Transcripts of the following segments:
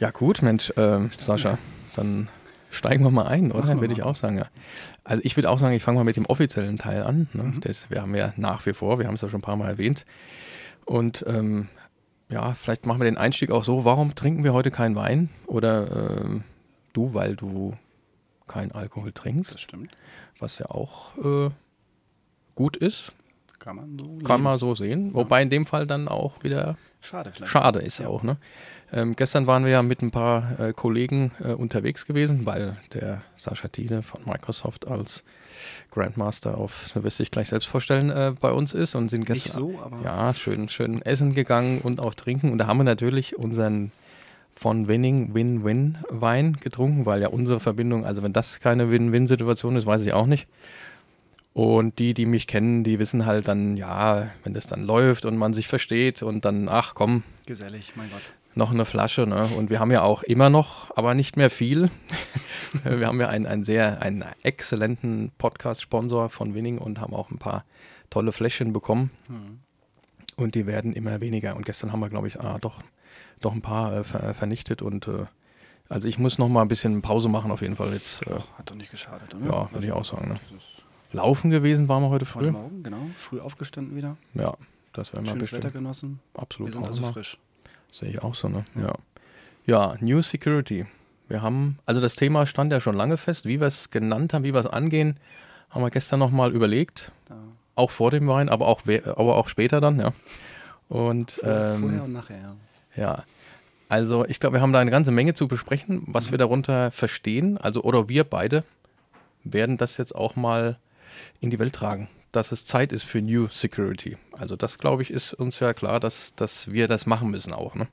Ja, gut, Mensch, äh, Sascha, dann steigen wir mal ein, oder? Würde ich auch sagen, ja. Also ich würde auch sagen, ich fange mal mit dem offiziellen Teil an. Ne? Mhm. Das, wir haben ja nach wie vor, wir haben es ja schon ein paar Mal erwähnt. Und ähm, ja, vielleicht machen wir den Einstieg auch so, warum trinken wir heute keinen Wein? Oder äh, du, weil du keinen Alkohol trinkst. Das stimmt. Was ja auch äh, gut ist. Kann man so, Kann man so sehen. Ja. Wobei in dem Fall dann auch wieder schade, vielleicht. schade ist ja. auch. Ne? Ähm, gestern waren wir ja mit ein paar äh, Kollegen äh, unterwegs gewesen, weil der Sascha Thiele von Microsoft als Grandmaster auf, da wirst du dich gleich selbst vorstellen, äh, bei uns ist und sind gestern so, ja, schön, schön essen gegangen und auch trinken. Und da haben wir natürlich unseren von Winning Win-Win Wein getrunken, weil ja unsere Verbindung, also wenn das keine Win-Win-Situation ist, weiß ich auch nicht. Und die, die mich kennen, die wissen halt dann, ja, wenn das dann läuft und man sich versteht und dann, ach komm. Gesellig, mein Gott noch eine Flasche. Ne? Und wir haben ja auch immer noch, aber nicht mehr viel. wir haben ja einen, einen sehr, einen exzellenten Podcast-Sponsor von Winning und haben auch ein paar tolle Fläschchen bekommen. Mhm. Und die werden immer weniger. Und gestern haben wir, glaube ich, ah, doch, doch ein paar äh, ver vernichtet. Und äh, also ich muss noch mal ein bisschen Pause machen auf jeden Fall jetzt. Äh, Hat doch nicht geschadet, oder? Ja, würde ich auch sagen. Ne? Laufen gewesen waren wir heute früh. Heute Morgen, genau. Früh aufgestanden wieder. Ja, das wäre mal bestimmt. Wetter genossen. Absolut. Wir sind also frisch. Sehe ich auch so, ne? Ja. Ja, New Security. Wir haben, also das Thema stand ja schon lange fest, wie wir es genannt haben, wie wir es angehen, haben wir gestern nochmal überlegt. Ja. Auch vor dem Wein, aber auch, aber auch später dann, ja. Und, vor, ähm, vorher und nachher, ja. Ja. Also ich glaube, wir haben da eine ganze Menge zu besprechen, was mhm. wir darunter verstehen. Also, oder wir beide werden das jetzt auch mal in die Welt tragen dass es Zeit ist für New Security. Also das, glaube ich, ist uns ja klar, dass, dass wir das machen müssen auch. Ne?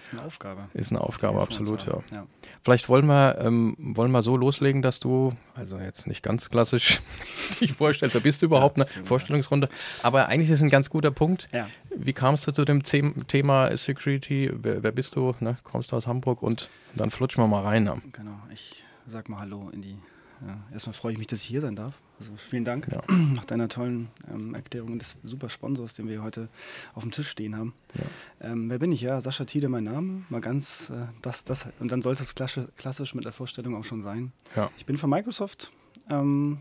Ist eine Aufgabe. Ist eine Aufgabe, absolut, ja. ja. Vielleicht wollen wir, ähm, wollen wir so loslegen, dass du, also jetzt nicht ganz klassisch dich vorstellst, wer bist du überhaupt, ja, eine Vorstellungsrunde, aber eigentlich ist es ein ganz guter Punkt. Ja. Wie kamst du zu dem Thema Security? Wer, wer bist du? Ne? Kommst du aus Hamburg und dann flutschen wir mal rein. Ne? Genau, ich sag mal Hallo in die ja, erstmal freue ich mich, dass ich hier sein darf. Also vielen Dank ja. nach deiner tollen ähm, Erklärung des super Sponsors, den wir heute auf dem Tisch stehen haben. Ja. Ähm, wer bin ich? Ja, Sascha Tiede, mein Name. Mal ganz äh, das, das und dann soll es klassisch, klassisch mit der Vorstellung auch schon sein. Ja. Ich bin von Microsoft ähm,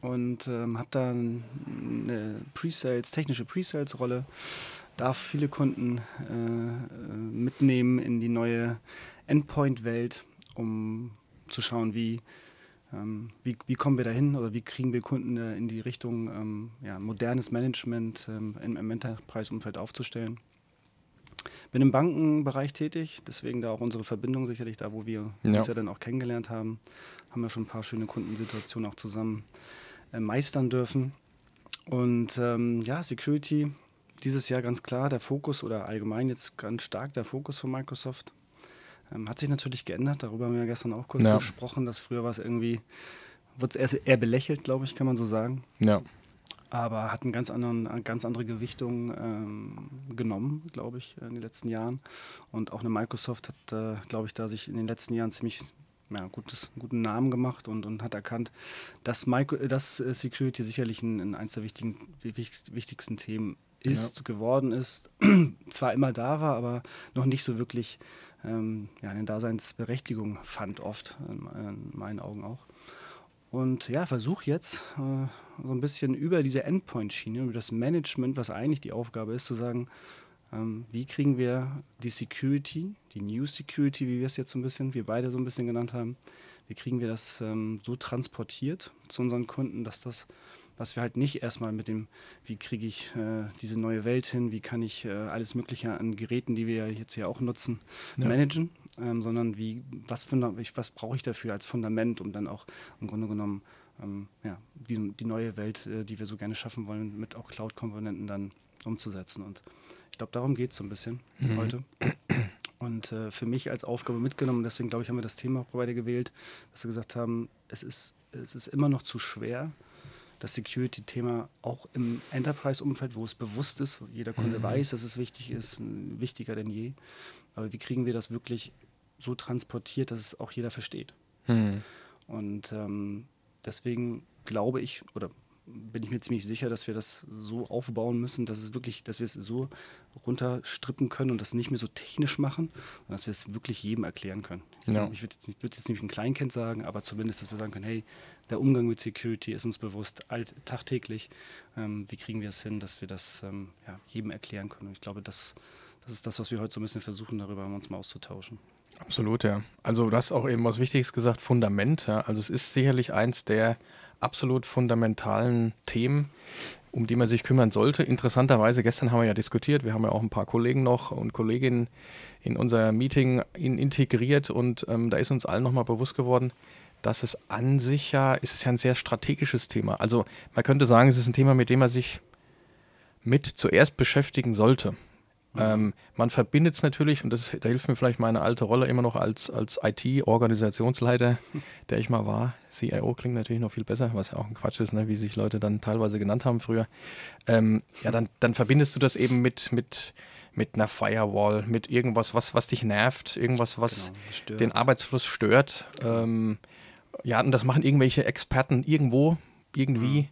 und ähm, habe da eine Pre-Sales, technische Pre-Sales-Rolle. Darf viele Kunden äh, mitnehmen in die neue Endpoint-Welt, um zu schauen, wie ähm, wie, wie, kommen wir dahin oder wie kriegen wir Kunden äh, in die Richtung, ähm, ja, modernes Management ähm, im, im Enterprise-Umfeld aufzustellen? Bin im Bankenbereich tätig, deswegen da auch unsere Verbindung sicherlich da, wo wir ja. uns ja dann auch kennengelernt haben, haben wir schon ein paar schöne Kundensituationen auch zusammen äh, meistern dürfen. Und ähm, ja, Security, dieses Jahr ganz klar der Fokus oder allgemein jetzt ganz stark der Fokus von Microsoft. Ähm, hat sich natürlich geändert, darüber haben wir ja gestern auch kurz ja. gesprochen, dass früher war es irgendwie, wurde es eher, eher belächelt, glaube ich, kann man so sagen. Ja. Aber hat einen ganz anderen, eine ganz andere Gewichtung ähm, genommen, glaube ich, in den letzten Jahren. Und auch eine Microsoft hat, äh, glaube ich, da sich in den letzten Jahren ziemlich ja, gutes, guten Namen gemacht und, und hat erkannt, dass, Micro, dass äh, Security sicherlich ein, ein eines der wichtigen, wichtigsten Themen ist, ja. geworden ist, zwar immer da war, aber noch nicht so wirklich ähm, ja, eine Daseinsberechtigung fand, oft, in, in meinen Augen auch. Und ja, versuche jetzt äh, so ein bisschen über diese Endpoint-Schiene, über das Management, was eigentlich die Aufgabe ist, zu sagen, ähm, wie kriegen wir die Security, die New Security, wie wir es jetzt so ein bisschen, wir beide so ein bisschen genannt haben, wie kriegen wir das ähm, so transportiert zu unseren Kunden, dass das dass wir halt nicht erstmal mit dem, wie kriege ich äh, diese neue Welt hin, wie kann ich äh, alles Mögliche an Geräten, die wir jetzt hier auch nutzen, ja. managen, ähm, sondern wie, was, was brauche ich dafür als Fundament, um dann auch im Grunde genommen ähm, ja, die, die neue Welt, äh, die wir so gerne schaffen wollen, mit auch Cloud-Komponenten dann umzusetzen. Und ich glaube, darum geht es so ein bisschen mhm. heute. Und äh, für mich als Aufgabe mitgenommen, deswegen glaube ich, haben wir das Thema auch beide gewählt, dass wir gesagt haben, es ist, es ist immer noch zu schwer, das Security-Thema auch im Enterprise-Umfeld, wo es bewusst ist, wo jeder Kunde mhm. weiß, dass es wichtig ist, wichtiger denn je. Aber wie kriegen wir das wirklich so transportiert, dass es auch jeder versteht? Mhm. Und ähm, deswegen glaube ich oder bin ich mir ziemlich sicher, dass wir das so aufbauen müssen, dass es wirklich, dass wir es so runterstrippen können und das nicht mehr so technisch machen, sondern dass wir es wirklich jedem erklären können. Ja. Ich würde jetzt, nicht, würd jetzt nicht ein Kleinkind sagen, aber zumindest, dass wir sagen können, hey, der Umgang mit Security ist uns bewusst, alt, tagtäglich. Ähm, wie kriegen wir es hin, dass wir das ähm, ja, jedem erklären können? Und ich glaube, das, das ist das, was wir heute so ein bisschen versuchen, darüber uns mal auszutauschen. Absolut, ja. Also du hast auch eben was Wichtiges gesagt, Fundament. Also es ist sicherlich eins der absolut fundamentalen Themen, um die man sich kümmern sollte. Interessanterweise, gestern haben wir ja diskutiert, wir haben ja auch ein paar Kollegen noch und Kolleginnen in unser Meeting in integriert und ähm, da ist uns allen nochmal bewusst geworden, dass es an sich ja, ist es ja ein sehr strategisches Thema. Also man könnte sagen, es ist ein Thema, mit dem man sich mit zuerst beschäftigen sollte. Mhm. Ähm, man verbindet es natürlich, und das, da hilft mir vielleicht meine alte Rolle immer noch als, als IT-Organisationsleiter, der ich mal war. CIO klingt natürlich noch viel besser, was ja auch ein Quatsch ist, ne, wie sich Leute dann teilweise genannt haben früher. Ähm, ja, dann, dann verbindest du das eben mit, mit, mit einer Firewall, mit irgendwas, was, was dich nervt, irgendwas, was genau, den Arbeitsfluss stört. Ähm, ja, und das machen irgendwelche Experten irgendwo, irgendwie. Mhm.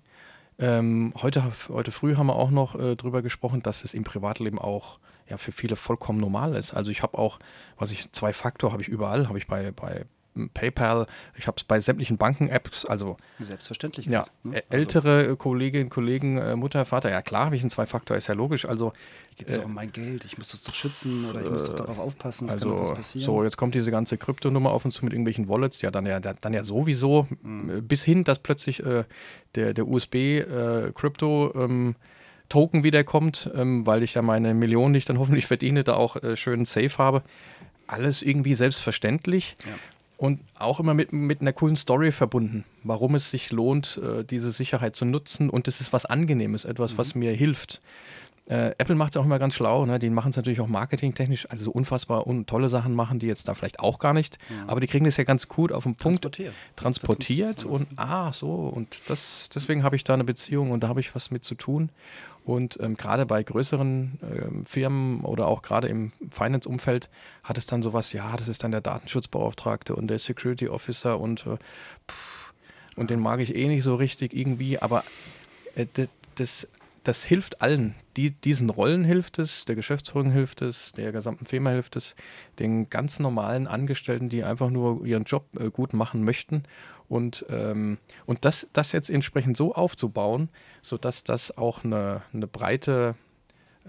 Ähm, heute, heute früh haben wir auch noch äh, drüber gesprochen, dass es im Privatleben auch ja für viele vollkommen normal ist. Also ich habe auch, was ich, zwei Faktor habe ich überall, habe ich bei, bei PayPal, ich habe es bei sämtlichen Banken-Apps, also selbstverständlich. Ja, ne? Also ältere also. Kolleginnen, Kollegen, äh, Mutter, Vater, ja klar habe ich einen Zwei-Faktor, ist ja logisch. Also geht es äh, um mein Geld, ich muss das doch schützen oder ich muss doch äh, darauf aufpassen, es also, kann doch was passieren. So, jetzt kommt diese ganze Kryptonummer auf uns zu mit irgendwelchen Wallets, ja dann ja dann ja sowieso, mhm. bis hin, dass plötzlich äh, der, der USB-Krypto äh, ähm, Token wiederkommt, ähm, weil ich ja meine Millionen, die ich dann hoffentlich verdiene, da auch äh, schön safe habe. Alles irgendwie selbstverständlich. Ja. Und auch immer mit, mit einer coolen Story verbunden, warum es sich lohnt, äh, diese Sicherheit zu nutzen. Und es ist was Angenehmes, etwas, mhm. was mir hilft. Äh, Apple macht es auch immer ganz schlau. Ne? Die machen es natürlich auch marketingtechnisch, also so unfassbar un tolle Sachen machen, die jetzt da vielleicht auch gar nicht. Ja. Aber die kriegen das ja ganz gut auf den Punkt transportiert. transportiert und ah, so. Und das, deswegen habe ich da eine Beziehung und da habe ich was mit zu tun. Und ähm, gerade bei größeren ähm, Firmen oder auch gerade im Finance-Umfeld hat es dann sowas, ja, das ist dann der Datenschutzbeauftragte und der Security Officer und, äh, pff, und den mag ich eh nicht so richtig irgendwie, aber äh, das, das hilft allen. Die, diesen Rollen hilft es, der Geschäftsführung hilft es, der gesamten Firma hilft es, den ganz normalen Angestellten, die einfach nur ihren Job äh, gut machen möchten und, ähm, und das, das jetzt entsprechend so aufzubauen, sodass das auch eine, eine breite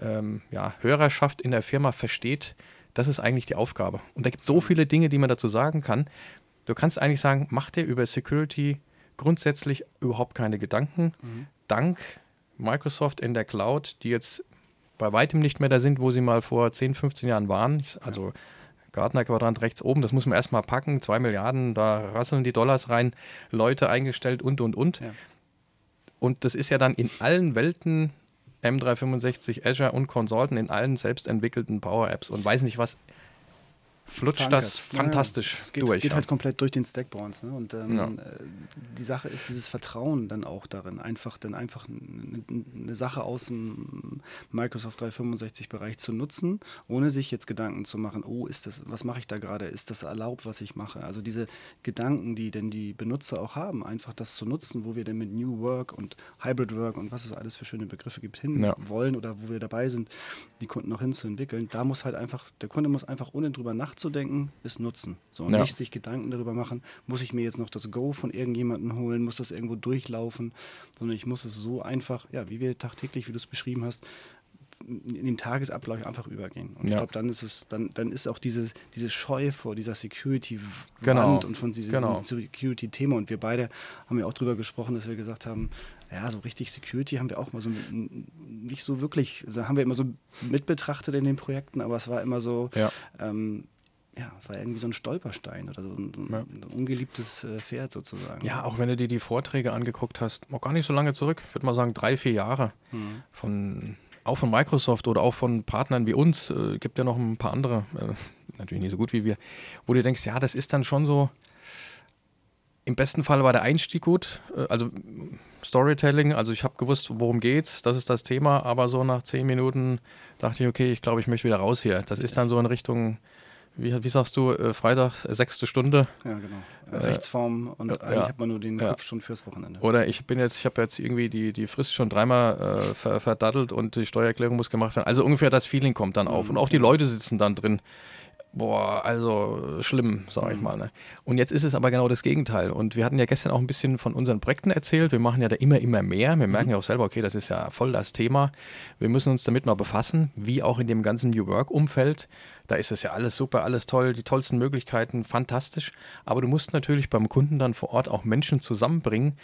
ähm, ja, Hörerschaft in der Firma versteht, das ist eigentlich die Aufgabe. Und da gibt es so viele Dinge, die man dazu sagen kann. Du kannst eigentlich sagen, mach dir über Security grundsätzlich überhaupt keine Gedanken. Mhm. Dank Microsoft in der Cloud, die jetzt bei weitem nicht mehr da sind, wo sie mal vor 10, 15 Jahren waren. Also ja. Gartner-Quadrant rechts oben, das muss man erstmal packen, zwei Milliarden, da rasseln die Dollars rein, Leute eingestellt und, und, und. Ja. Und das ist ja dann in allen Welten M365, Azure und Consultant, in allen selbstentwickelten Power-Apps und weiß nicht was flutscht Verankert. das fantastisch ja, es geht, durch. geht halt komplett durch den Stack bei uns. Ne? Und ähm, ja. Äh, die Sache ist dieses Vertrauen dann auch darin, einfach dann einfach eine, Sache aus dem Microsoft 365-Bereich zu nutzen, ohne sich jetzt Gedanken zu machen, oh, ist das, was mache ich da gerade? Ist das erlaubt, was ich mache? Also diese Gedanken, die denn die Benutzer auch haben, einfach das zu nutzen, wo wir denn mit New Work und Hybrid Work und was es alles für schöne Begriffe gibt, hin wollen oder wo wir dabei sind, die Kunden noch hinzuentwickeln, da muss halt einfach, der Kunde muss einfach ohne drüber nachdenken, nachzudenken ist Nutzen. So, und ja. nicht sich Gedanken darüber machen, muss ich mir jetzt noch das Go von irgendjemandem holen, muss das irgendwo durchlaufen, sondern ich muss es so einfach, ja, wie wir tagtäglich, wie du es beschrieben hast, in den Tagesablauf einfach übergehen. Und ja. ich glaube, dann ist es, dann, dann ist auch diese, diese Scheu vor dieser Security-Wand genau. und von diesem genau. Security-Thema. Und wir beide haben ja auch darüber gesprochen, dass wir gesagt haben, ja, so richtig Security haben wir auch mal so nicht so wirklich, also haben wir immer so mit betrachtet in den Projekten, aber es war immer so, ja. ähm, ja, es war irgendwie so ein Stolperstein oder so ein, ja. ein ungeliebtes äh, Pferd sozusagen. Ja, auch wenn du dir die Vorträge angeguckt hast, noch gar nicht so lange zurück, ich würde mal sagen drei, vier Jahre mhm. von auch von Microsoft oder auch von Partnern wie uns, äh, gibt ja noch ein paar andere, äh, natürlich nicht so gut wie wir, wo du denkst, ja, das ist dann schon so, im besten Fall war der Einstieg gut, äh, also Storytelling, also ich habe gewusst, worum geht's, das ist das Thema, aber so nach zehn Minuten dachte ich, okay, ich glaube, ich möchte wieder raus hier. Das ist dann so in Richtung wie, wie sagst du, äh, Freitag, äh, sechste Stunde. Ja, genau. Äh, Rechtsform und ja, eigentlich hat man nur den Kopf schon fürs Wochenende. Oder ich bin jetzt, ich habe jetzt irgendwie die, die Frist schon dreimal äh, ver, verdattelt und die Steuererklärung muss gemacht werden. Also ungefähr das Feeling kommt dann auf. Mhm. Und auch die Leute sitzen dann drin boah, also schlimm, sage ich mhm. mal. Ne? Und jetzt ist es aber genau das Gegenteil. Und wir hatten ja gestern auch ein bisschen von unseren Projekten erzählt. Wir machen ja da immer, immer mehr. Wir merken mhm. ja auch selber, okay, das ist ja voll das Thema. Wir müssen uns damit mal befassen, wie auch in dem ganzen New Work-Umfeld. Da ist es ja alles super, alles toll, die tollsten Möglichkeiten, fantastisch. Aber du musst natürlich beim Kunden dann vor Ort auch Menschen zusammenbringen,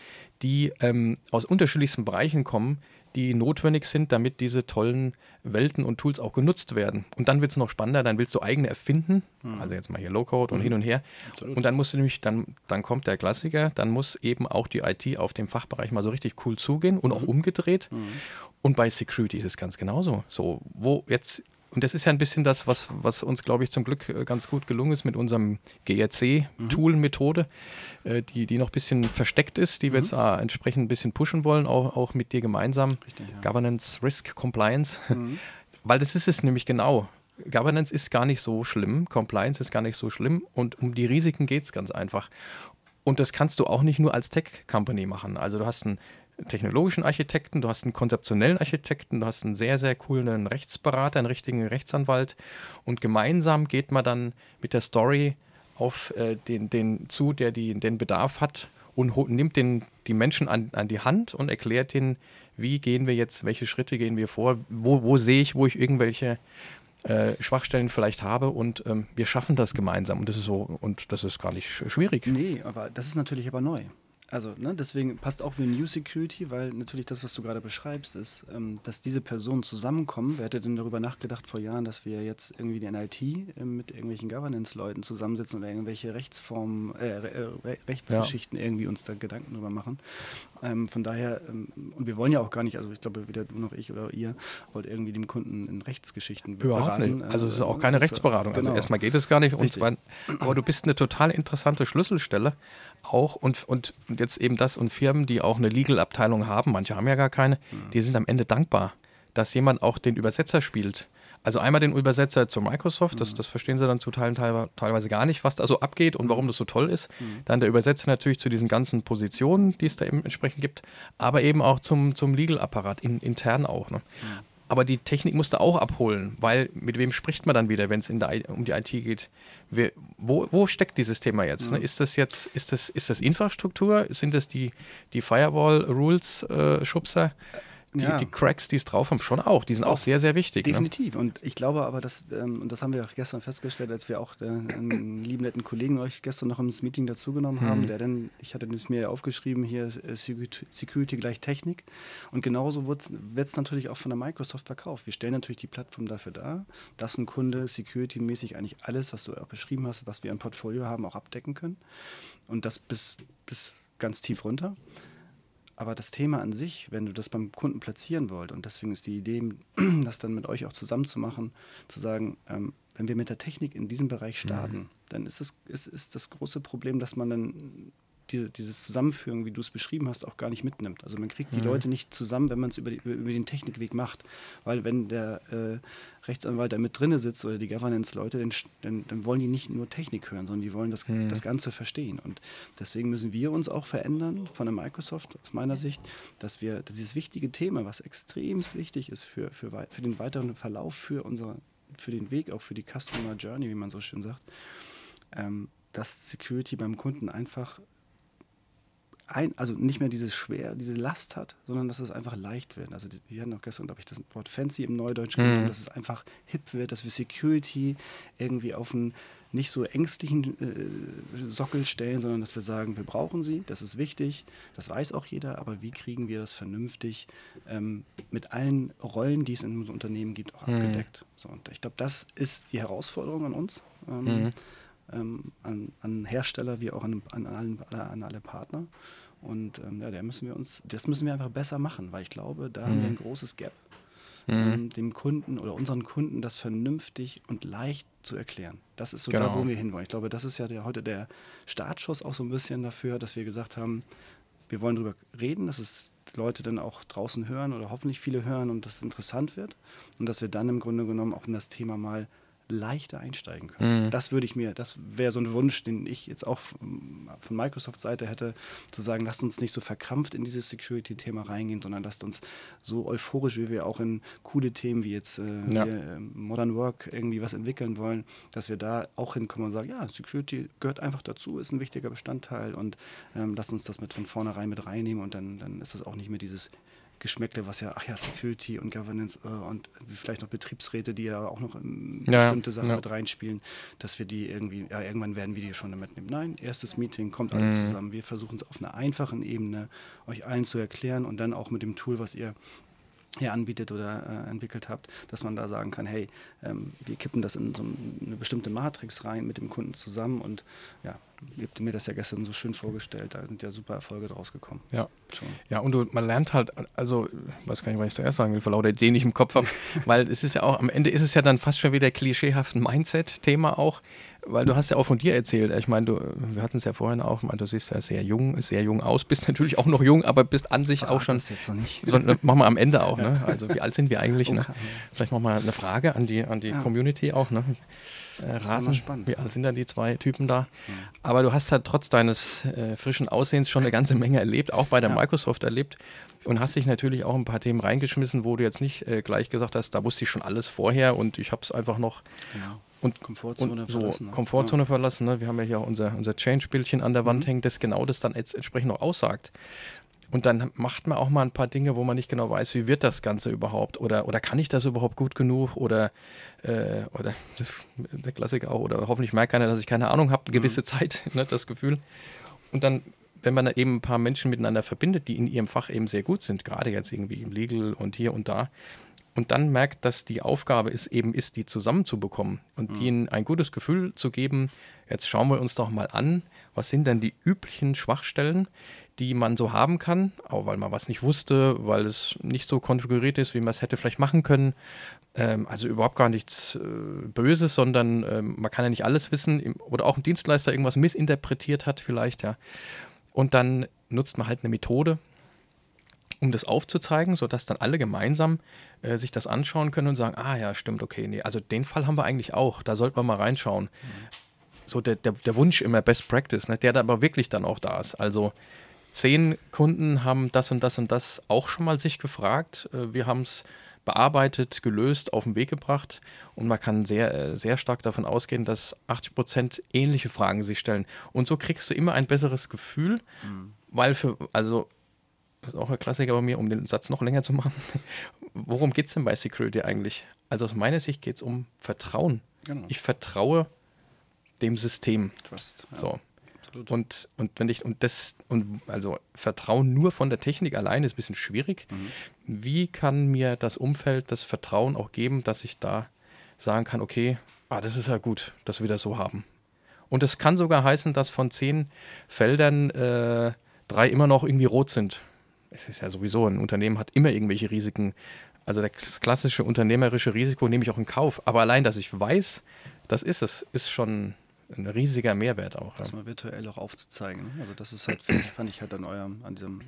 die ähm, aus unterschiedlichsten Bereichen kommen, die notwendig sind, damit diese tollen Welten und Tools auch genutzt werden. Und dann wird es noch spannender, dann willst du eigene erfinden, mhm. also jetzt mal hier Low-Code mhm. und hin und her. Absolut. Und dann musst du nämlich, dann, dann kommt der Klassiker, dann muss eben auch die IT auf dem Fachbereich mal so richtig cool zugehen und mhm. auch umgedreht. Mhm. Und bei Security ist es ganz genauso. So, wo jetzt und das ist ja ein bisschen das, was, was uns, glaube ich, zum Glück äh, ganz gut gelungen ist mit unserem GRC-Tool-Methode, äh, die, die noch ein bisschen versteckt ist, die wir mhm. jetzt entsprechend ein bisschen pushen wollen, auch, auch mit dir gemeinsam. Richtig, ja. Governance, Risk, Compliance. Mhm. Weil das ist es nämlich genau. Governance ist gar nicht so schlimm, Compliance ist gar nicht so schlimm und um die Risiken geht es ganz einfach. Und das kannst du auch nicht nur als Tech-Company machen. Also du hast ein technologischen Architekten, du hast einen konzeptionellen Architekten, du hast einen sehr, sehr coolen Rechtsberater, einen richtigen Rechtsanwalt und gemeinsam geht man dann mit der Story auf äh, den, den zu, der die, den Bedarf hat und nimmt den, die Menschen an, an die Hand und erklärt ihnen, wie gehen wir jetzt, welche Schritte gehen wir vor, wo, wo sehe ich, wo ich irgendwelche äh, Schwachstellen vielleicht habe und ähm, wir schaffen das gemeinsam und das ist so und das ist gar nicht schwierig. Nee, aber das ist natürlich aber neu. Also, ne, deswegen passt auch wie New Security, weil natürlich das, was du gerade beschreibst, ist, ähm, dass diese Personen zusammenkommen. Wer hätte denn darüber nachgedacht vor Jahren, dass wir jetzt irgendwie die NIT äh, mit irgendwelchen Governance-Leuten zusammensitzen oder irgendwelche Rechtsformen, äh, Re Rechtsgeschichten ja. irgendwie uns da Gedanken drüber machen? Ähm, von daher, ähm, und wir wollen ja auch gar nicht, also ich glaube, weder du noch ich oder ihr wollt irgendwie dem Kunden in Rechtsgeschichten Überhaupt beraten. Nicht. Also es ist auch keine ist, Rechtsberatung. Also genau. Also erstmal geht es gar nicht. Und zwar, aber du bist eine total interessante Schlüsselstelle auch und, und jetzt eben das und Firmen, die auch eine Legal-Abteilung haben, manche haben ja gar keine, mhm. die sind am Ende dankbar, dass jemand auch den Übersetzer spielt. Also einmal den Übersetzer zu Microsoft, das, mhm. das verstehen sie dann zu Teilen teilweise gar nicht, was da so abgeht und warum das so toll ist. Mhm. Dann der Übersetzer natürlich zu diesen ganzen Positionen, die es da eben entsprechend gibt, aber eben auch zum, zum Legal-Apparat, in, intern auch. Ne? Mhm aber die Technik musste auch abholen, weil mit wem spricht man dann wieder, wenn es um die IT geht? Wir, wo, wo, steckt dieses Thema jetzt? Ne? Ist das jetzt, ist das, ist das Infrastruktur? Sind das die, die Firewall-Rules-Schubser? Äh, die, ja. die, Cracks, die es drauf haben, schon auch. Die sind auch, auch sehr, sehr wichtig. Ne? Definitiv. Ne? Und ich glaube aber, dass, ähm, und das haben wir auch gestern festgestellt, als wir auch äh, einen lieben netten Kollegen euch gestern noch ins Meeting dazugenommen haben, mhm. der dann, ich hatte es mir aufgeschrieben, hier äh, Security gleich Technik. Und genauso wird es natürlich auch von der Microsoft verkauft. Wir stellen natürlich die Plattform dafür dar, dass ein Kunde security-mäßig eigentlich alles, was du auch beschrieben hast, was wir im Portfolio haben, auch abdecken können. Und das bis, bis ganz tief runter. Aber das Thema an sich, wenn du das beim Kunden platzieren wollt, und deswegen ist die Idee, das dann mit euch auch zusammen zu machen, zu sagen, ähm, wenn wir mit der Technik in diesem Bereich starten, mhm. dann ist, es, ist, ist das große Problem, dass man dann diese, dieses Zusammenführen, wie du es beschrieben hast, auch gar nicht mitnimmt. Also man kriegt die mhm. Leute nicht zusammen, wenn man es über, über, den Technikweg macht. Weil wenn der äh, Rechtsanwalt da mit drinne sitzt oder die Governance-Leute, dann, dann, dann, wollen die nicht nur Technik hören, sondern die wollen das, mhm. das Ganze verstehen. Und deswegen müssen wir uns auch verändern von der Microsoft aus meiner Sicht, dass wir dass dieses wichtige Thema, was extremst wichtig ist für, für, für den weiteren Verlauf, für, unser, für den Weg, auch für die Customer Journey, wie man so schön sagt, ähm, dass Security beim Kunden einfach ein, also nicht mehr dieses schwer, diese Last hat, sondern dass es einfach leicht wird. Also wir hatten auch gestern, glaube ich, das Wort fancy im Neudeutsch mhm. dass es einfach hip wird, dass wir Security irgendwie auf einen nicht so ängstlichen äh, Sockel stellen, sondern dass wir sagen, wir brauchen sie, das ist wichtig, das weiß auch jeder, aber wie kriegen wir das vernünftig ähm, mit allen Rollen, die es in unserem Unternehmen gibt, auch mhm. abgedeckt. So, und ich glaube, das ist die Herausforderung an uns. Ähm, mhm ähm, an, an, Hersteller wie auch an, an, an alle Partner. Und ähm, ja, der müssen wir uns, das müssen wir einfach besser machen, weil ich glaube, da mhm. haben wir ein mhm. großes Gap, mhm. ähm, dem Kunden oder unseren Kunden das vernünftig und leicht zu erklären. Das ist so genau. da, wo wir hinwollen. Ich glaube, das ist ja der, heute der Startschuss auch so ein bisschen dafür, dass wir gesagt haben, wir wollen darüber reden, dass es Leute dann auch draußen hören oder hoffentlich viele hören und dass es interessant wird und dass wir dann im Grunde genommen auch in das Thema mal leichter einsteigen können. Mhm. Das würde ich mir, das wäre so ein Wunsch, den ich jetzt auch von Microsoft-Seite hätte, zu sagen, lasst uns nicht so verkrampft in dieses Security-Thema reingehen, sondern lasst uns so euphorisch, wie wir auch in coole Themen wie jetzt äh, Ja. wir, äh, Modern Work irgendwie was entwickeln wollen, dass wir da auch hinkommen und sagen, ja, Security gehört einfach dazu, ist ein wichtiger Bestandteil und ähm, lasst uns das mit von vornherein mit reinnehmen und dann, dann ist das auch nicht mehr dieses Geschmäckle, was ja, ach ja, Security und Governance äh, und vielleicht noch Betriebsräte, die ja auch noch in Ja, bestimmte Sachen ja. mit reinspielen, dass wir die irgendwie, ja, irgendwann werden wir die schon damit nehmen. Nein, erstes Meeting, kommt alle Mhm. zusammen. Wir versuchen es auf einer einfachen Ebene euch allen zu erklären und dann auch mit dem Tool, was ihr hier anbietet oder äh, entwickelt habt, dass man da sagen kann, hey, ähm, wir kippen das in so eine bestimmte Matrix rein mit dem Kunden zusammen und ja, ihr habt mir das ja gestern so schön vorgestellt, da sind ja super Erfolge draus gekommen. Ja. Schon. Ja, und du, man lernt halt, also, ich weiß gar nicht, was ich zuerst sagen will, vor lauter Ideen, die ich im Kopf habe, weil es ist ja auch, am Ende ist es ja dann fast schon wieder klischeehaften Mindset-Thema auch, weil du hast ja auch von dir erzählt, ich meine, du, wir hatten es ja vorhin auch, ich meine, du siehst ja sehr jung, sehr jung aus, bist natürlich auch noch jung, aber bist an sich auch Verrat schon, das jetzt noch nicht. so, ne, machen wir am Ende auch, ne? also wie alt sind wir eigentlich, ne? Okay. Vielleicht machen wir eine Frage an die, an die Ja. Community auch, ne? Äh, raten, spannend. wie alt sind da die zwei Typen da? Aber du hast halt trotz deines äh, frischen Aussehens schon eine ganze Menge erlebt, auch bei der Ja. Microsoft erlebt und hast dich natürlich auch ein paar Themen reingeschmissen, wo du jetzt nicht äh, gleich gesagt hast, da wusste ich schon alles vorher und ich habe es einfach noch Genau. und, Komfortzone und so verlassen, ne? Komfortzone verlassen. Ne? Wir haben ja hier auch unser, unser Change-Bildchen an der Wand Mhm. hängen, das genau das dann jetzt entsprechend noch aussagt. Und dann macht man auch mal ein paar Dinge, wo man nicht genau weiß, wie wird das Ganze überhaupt? Oder, oder kann ich das überhaupt gut genug? Oder, äh, oder der Klassiker auch, oder hoffentlich merkt keiner, dass ich keine Ahnung habe, eine gewisse Zeit, ne, das Gefühl. Und dann, wenn man dann eben ein paar Menschen miteinander verbindet, die in ihrem Fach eben sehr gut sind, gerade jetzt irgendwie im Legal und hier und da, und dann merkt, dass die Aufgabe ist, eben ist, die zusammenzubekommen und ihnen ein gutes Gefühl zu geben, jetzt schauen wir uns doch mal an, was sind denn die üblichen Schwachstellen, die man so haben kann, auch weil man was nicht wusste, weil es nicht so konfiguriert ist, wie man es hätte vielleicht machen können. Ähm, also überhaupt gar nichts äh, Böses, sondern ähm, man kann ja nicht alles wissen im, oder auch ein Dienstleister irgendwas missinterpretiert hat vielleicht, ja. Und dann nutzt man halt eine Methode, um das aufzuzeigen, sodass dann alle gemeinsam äh, sich das anschauen können und sagen, ah ja, stimmt, okay, nee, also den Fall haben wir eigentlich auch, da sollten wir mal reinschauen. So der, der, der Wunsch immer Best Practice, ne, der da aber wirklich dann auch da ist. Also zehn Kunden haben das und das und das auch schon mal sich gefragt. Äh, wir haben es bearbeitet, gelöst, auf den Weg gebracht und man kann sehr, äh, sehr stark davon ausgehen, dass 80 Prozent ähnliche Fragen sich stellen. Und so kriegst du immer ein besseres Gefühl, weil für, also das ist auch ein Klassiker bei mir, um den Satz noch länger zu machen. Worum geht es denn bei Security eigentlich? Also aus meiner Sicht geht es um Vertrauen. Genau. Ich vertraue dem System. Trust. Ja, So. Absolut. Und, und wenn ich, und das, und also Vertrauen nur von der Technik allein ist ein bisschen schwierig. Mhm. Wie kann mir das Umfeld das Vertrauen auch geben, dass ich da sagen kann, okay, ah, das ist ja gut, dass wir das so haben. Und es kann sogar heißen, dass von zehn Feldern äh, drei immer noch irgendwie rot sind. Es ist ja sowieso, ein Unternehmen hat immer irgendwelche Risiken. Also das klassische unternehmerische Risiko nehme ich auch in Kauf. Aber allein, dass ich weiß, das ist es, ist schon ein riesiger Mehrwert auch. das Ja. mal virtuell auch aufzuzeigen. ne? Also das ist halt, ich, fand ich halt an eurem, an diesem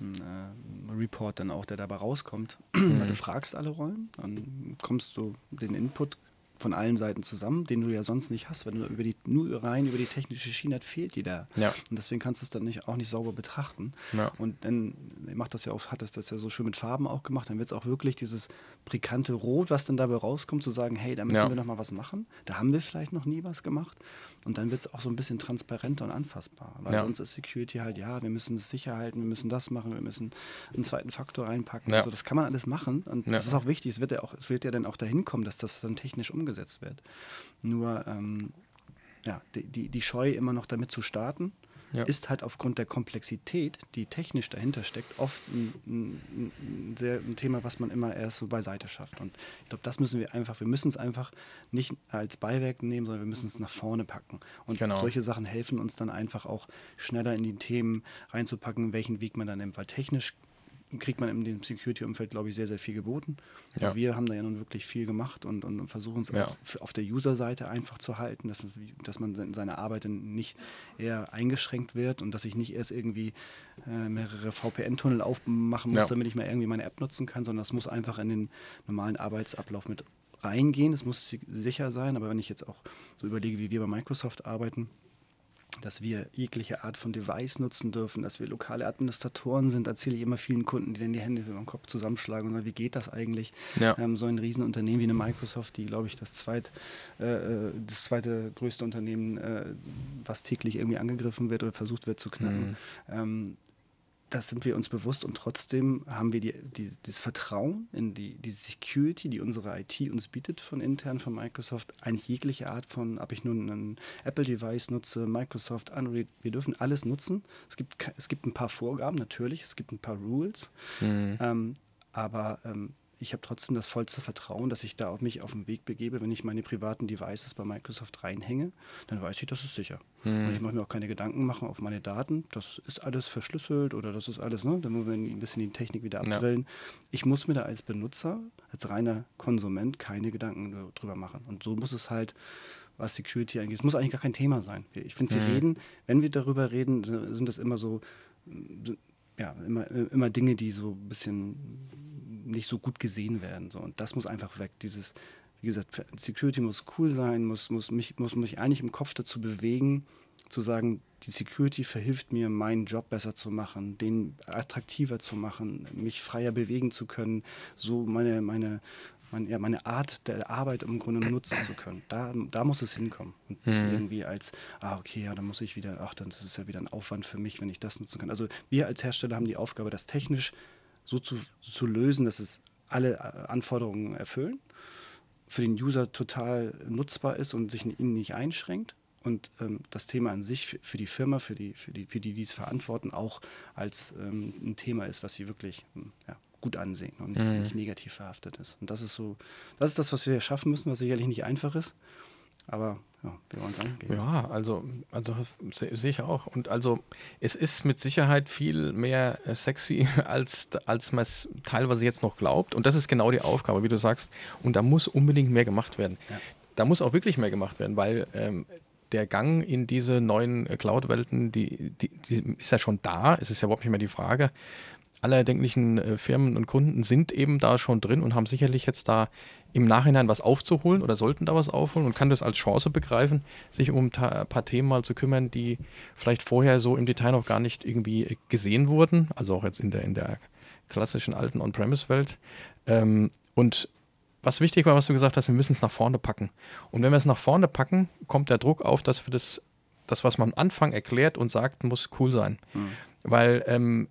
äh, Report dann auch, der dabei rauskommt. Weil du fragst alle Rollen, dann kommst du den Input von allen Seiten zusammen, den du ja sonst nicht hast. Wenn du über die, nur rein über die technische Schiene hast, fehlt dir da. Ja. Und deswegen kannst du es dann nicht, auch nicht sauber betrachten. Ja. Und dann macht das ja auch, hat das, das ja so schön mit Farben auch gemacht. Dann wird es auch wirklich dieses prikante Rot, was dann dabei rauskommt, zu sagen, hey, da müssen Ja. wir noch mal was machen. Da haben wir vielleicht noch nie was gemacht. Und dann wird es auch so ein bisschen transparenter und anfassbar. Weil Ja. sonst ist Security halt, ja, wir müssen es sicher halten, wir müssen das machen, wir müssen einen zweiten Faktor reinpacken. Ja. Also das kann man alles machen. Und Ja. das ist auch wichtig. Es wird ja, auch, es wird ja dann auch dahin kommen, dass das dann technisch umgesetzt wird. Nur, ähm, ja, die, die, die Scheu immer noch damit zu starten, Ja. ist halt aufgrund der Komplexität, die technisch dahinter steckt, oft ein, ein, ein, sehr, ein Thema, was man immer erst so beiseite schafft. Und ich glaube, das müssen wir einfach, wir müssen es einfach nicht als Beiwerk nehmen, sondern wir müssen es nach vorne packen. Und Genau. solche Sachen helfen uns dann einfach auch schneller in die Themen reinzupacken, welchen Weg man dann nimmt. Weil technisch kriegt man in dem Security-Umfeld, glaube ich, sehr, sehr viel geboten. Ja. Wir haben da ja nun wirklich viel gemacht und, und versuchen es Ja. auch auf der User-Seite einfach zu halten, dass, dass man in seiner Arbeit nicht eher eingeschränkt wird und dass ich nicht erst irgendwie äh, mehrere VPN-Tunnel aufmachen muss, Ja. damit ich mal irgendwie meine App nutzen kann, sondern das muss einfach in den normalen Arbeitsablauf mit reingehen, es muss sicher sein, aber wenn ich jetzt auch so überlege, wie wir bei Microsoft arbeiten, dass wir jegliche Art von Device nutzen dürfen, dass wir lokale Administratoren sind, erzähle ich immer vielen Kunden, die dann die Hände über den Kopf zusammenschlagen und sagen, wie geht das eigentlich? Ja. Ähm, so ein Riesenunternehmen wie eine Microsoft, die, glaube ich, das, zweit, äh, äh, das zweite größte Unternehmen, äh, was täglich irgendwie angegriffen wird oder versucht wird zu knacken, mhm. ähm, das sind wir uns bewusst und trotzdem haben wir die, die, dieses Vertrauen in die, die Security, die unsere IT uns bietet von intern von Microsoft. Eigentlich jegliche Art von, ob ich nun ein Apple-Device nutze, Microsoft, Android, wir dürfen alles nutzen. Es gibt, es gibt ein paar Vorgaben, natürlich, es gibt ein paar Rules, mhm. ähm, aber ähm, ich habe trotzdem das vollste Vertrauen, dass ich da auf mich auf den Weg begebe. Wenn ich meine privaten Devices bei Microsoft reinhänge, dann weiß ich, das ist sicher. Hm. Und ich muss mir auch keine Gedanken machen auf meine Daten. Das ist alles verschlüsselt oder das ist alles, ne? Da muss man ein bisschen die Technik wieder abdrillen. Ja. Ich muss mir da als Benutzer, als reiner Konsument keine Gedanken drüber machen. Und so muss es halt was Security angeht. Es muss eigentlich gar kein Thema sein. Ich finde, wir mhm. reden, wenn wir darüber reden, sind das immer so, ja, immer, immer Dinge, die so ein bisschen nicht so gut gesehen werden. So. Und das muss einfach weg. Dieses, wie gesagt, Security muss cool sein, muss, muss, mich, muss mich eigentlich im Kopf dazu bewegen, zu sagen, die Security verhilft mir, meinen Job besser zu machen, den attraktiver zu machen, mich freier bewegen zu können, so meine, meine, meine, ja, meine Art der Arbeit im Grunde nutzen zu können. Da, da muss es hinkommen. Und mhm. irgendwie als, ah, okay, ja, dann muss ich wieder, ach, dann das ist ja wieder ein Aufwand für mich, wenn ich das nutzen kann. Also wir als Hersteller haben die Aufgabe, das technisch so zu, zu lösen, dass es alle äh, Anforderungen erfüllen, für den User total nutzbar ist und sich ihn nicht einschränkt und ähm, das Thema an sich für die Firma, für die, für die, für die, die es verantworten, auch als ähm, ein Thema ist, was sie wirklich hm, ja, gut ansehen und nicht, mhm. nicht, negativ verhaftet ist. Und das ist so, das ist das, was wir schaffen müssen, was sicherlich nicht einfach ist. Aber ja, wir wollen es angehen. Ja, also, also sehe ich auch. Und also es ist mit Sicherheit viel mehr äh, sexy, als, als man es teilweise jetzt noch glaubt. Und das ist genau die Aufgabe, wie du sagst. Und da muss unbedingt mehr gemacht werden. Ja. Da muss auch wirklich mehr gemacht werden, weil ähm, der Gang in diese neuen äh, Cloud-Welten, die, die, die, ist ja schon da. Es ist ja überhaupt nicht mehr die Frage alle erdenklichen äh, Firmen und Kunden sind eben da schon drin und haben sicherlich jetzt da im Nachhinein was aufzuholen oder sollten da was aufholen und kann das als Chance begreifen, sich um ein paar Themen mal zu kümmern, die vielleicht vorher so im Detail noch gar nicht irgendwie gesehen wurden, also auch jetzt in der, in der klassischen alten On-Premise-Welt. Ähm, und was wichtig war, was du gesagt hast, wir müssen es nach vorne packen. Und wenn wir es nach vorne packen, kommt der Druck auf, dass wir das, das was man am Anfang erklärt und sagt, muss cool sein. Mhm. Weil ähm,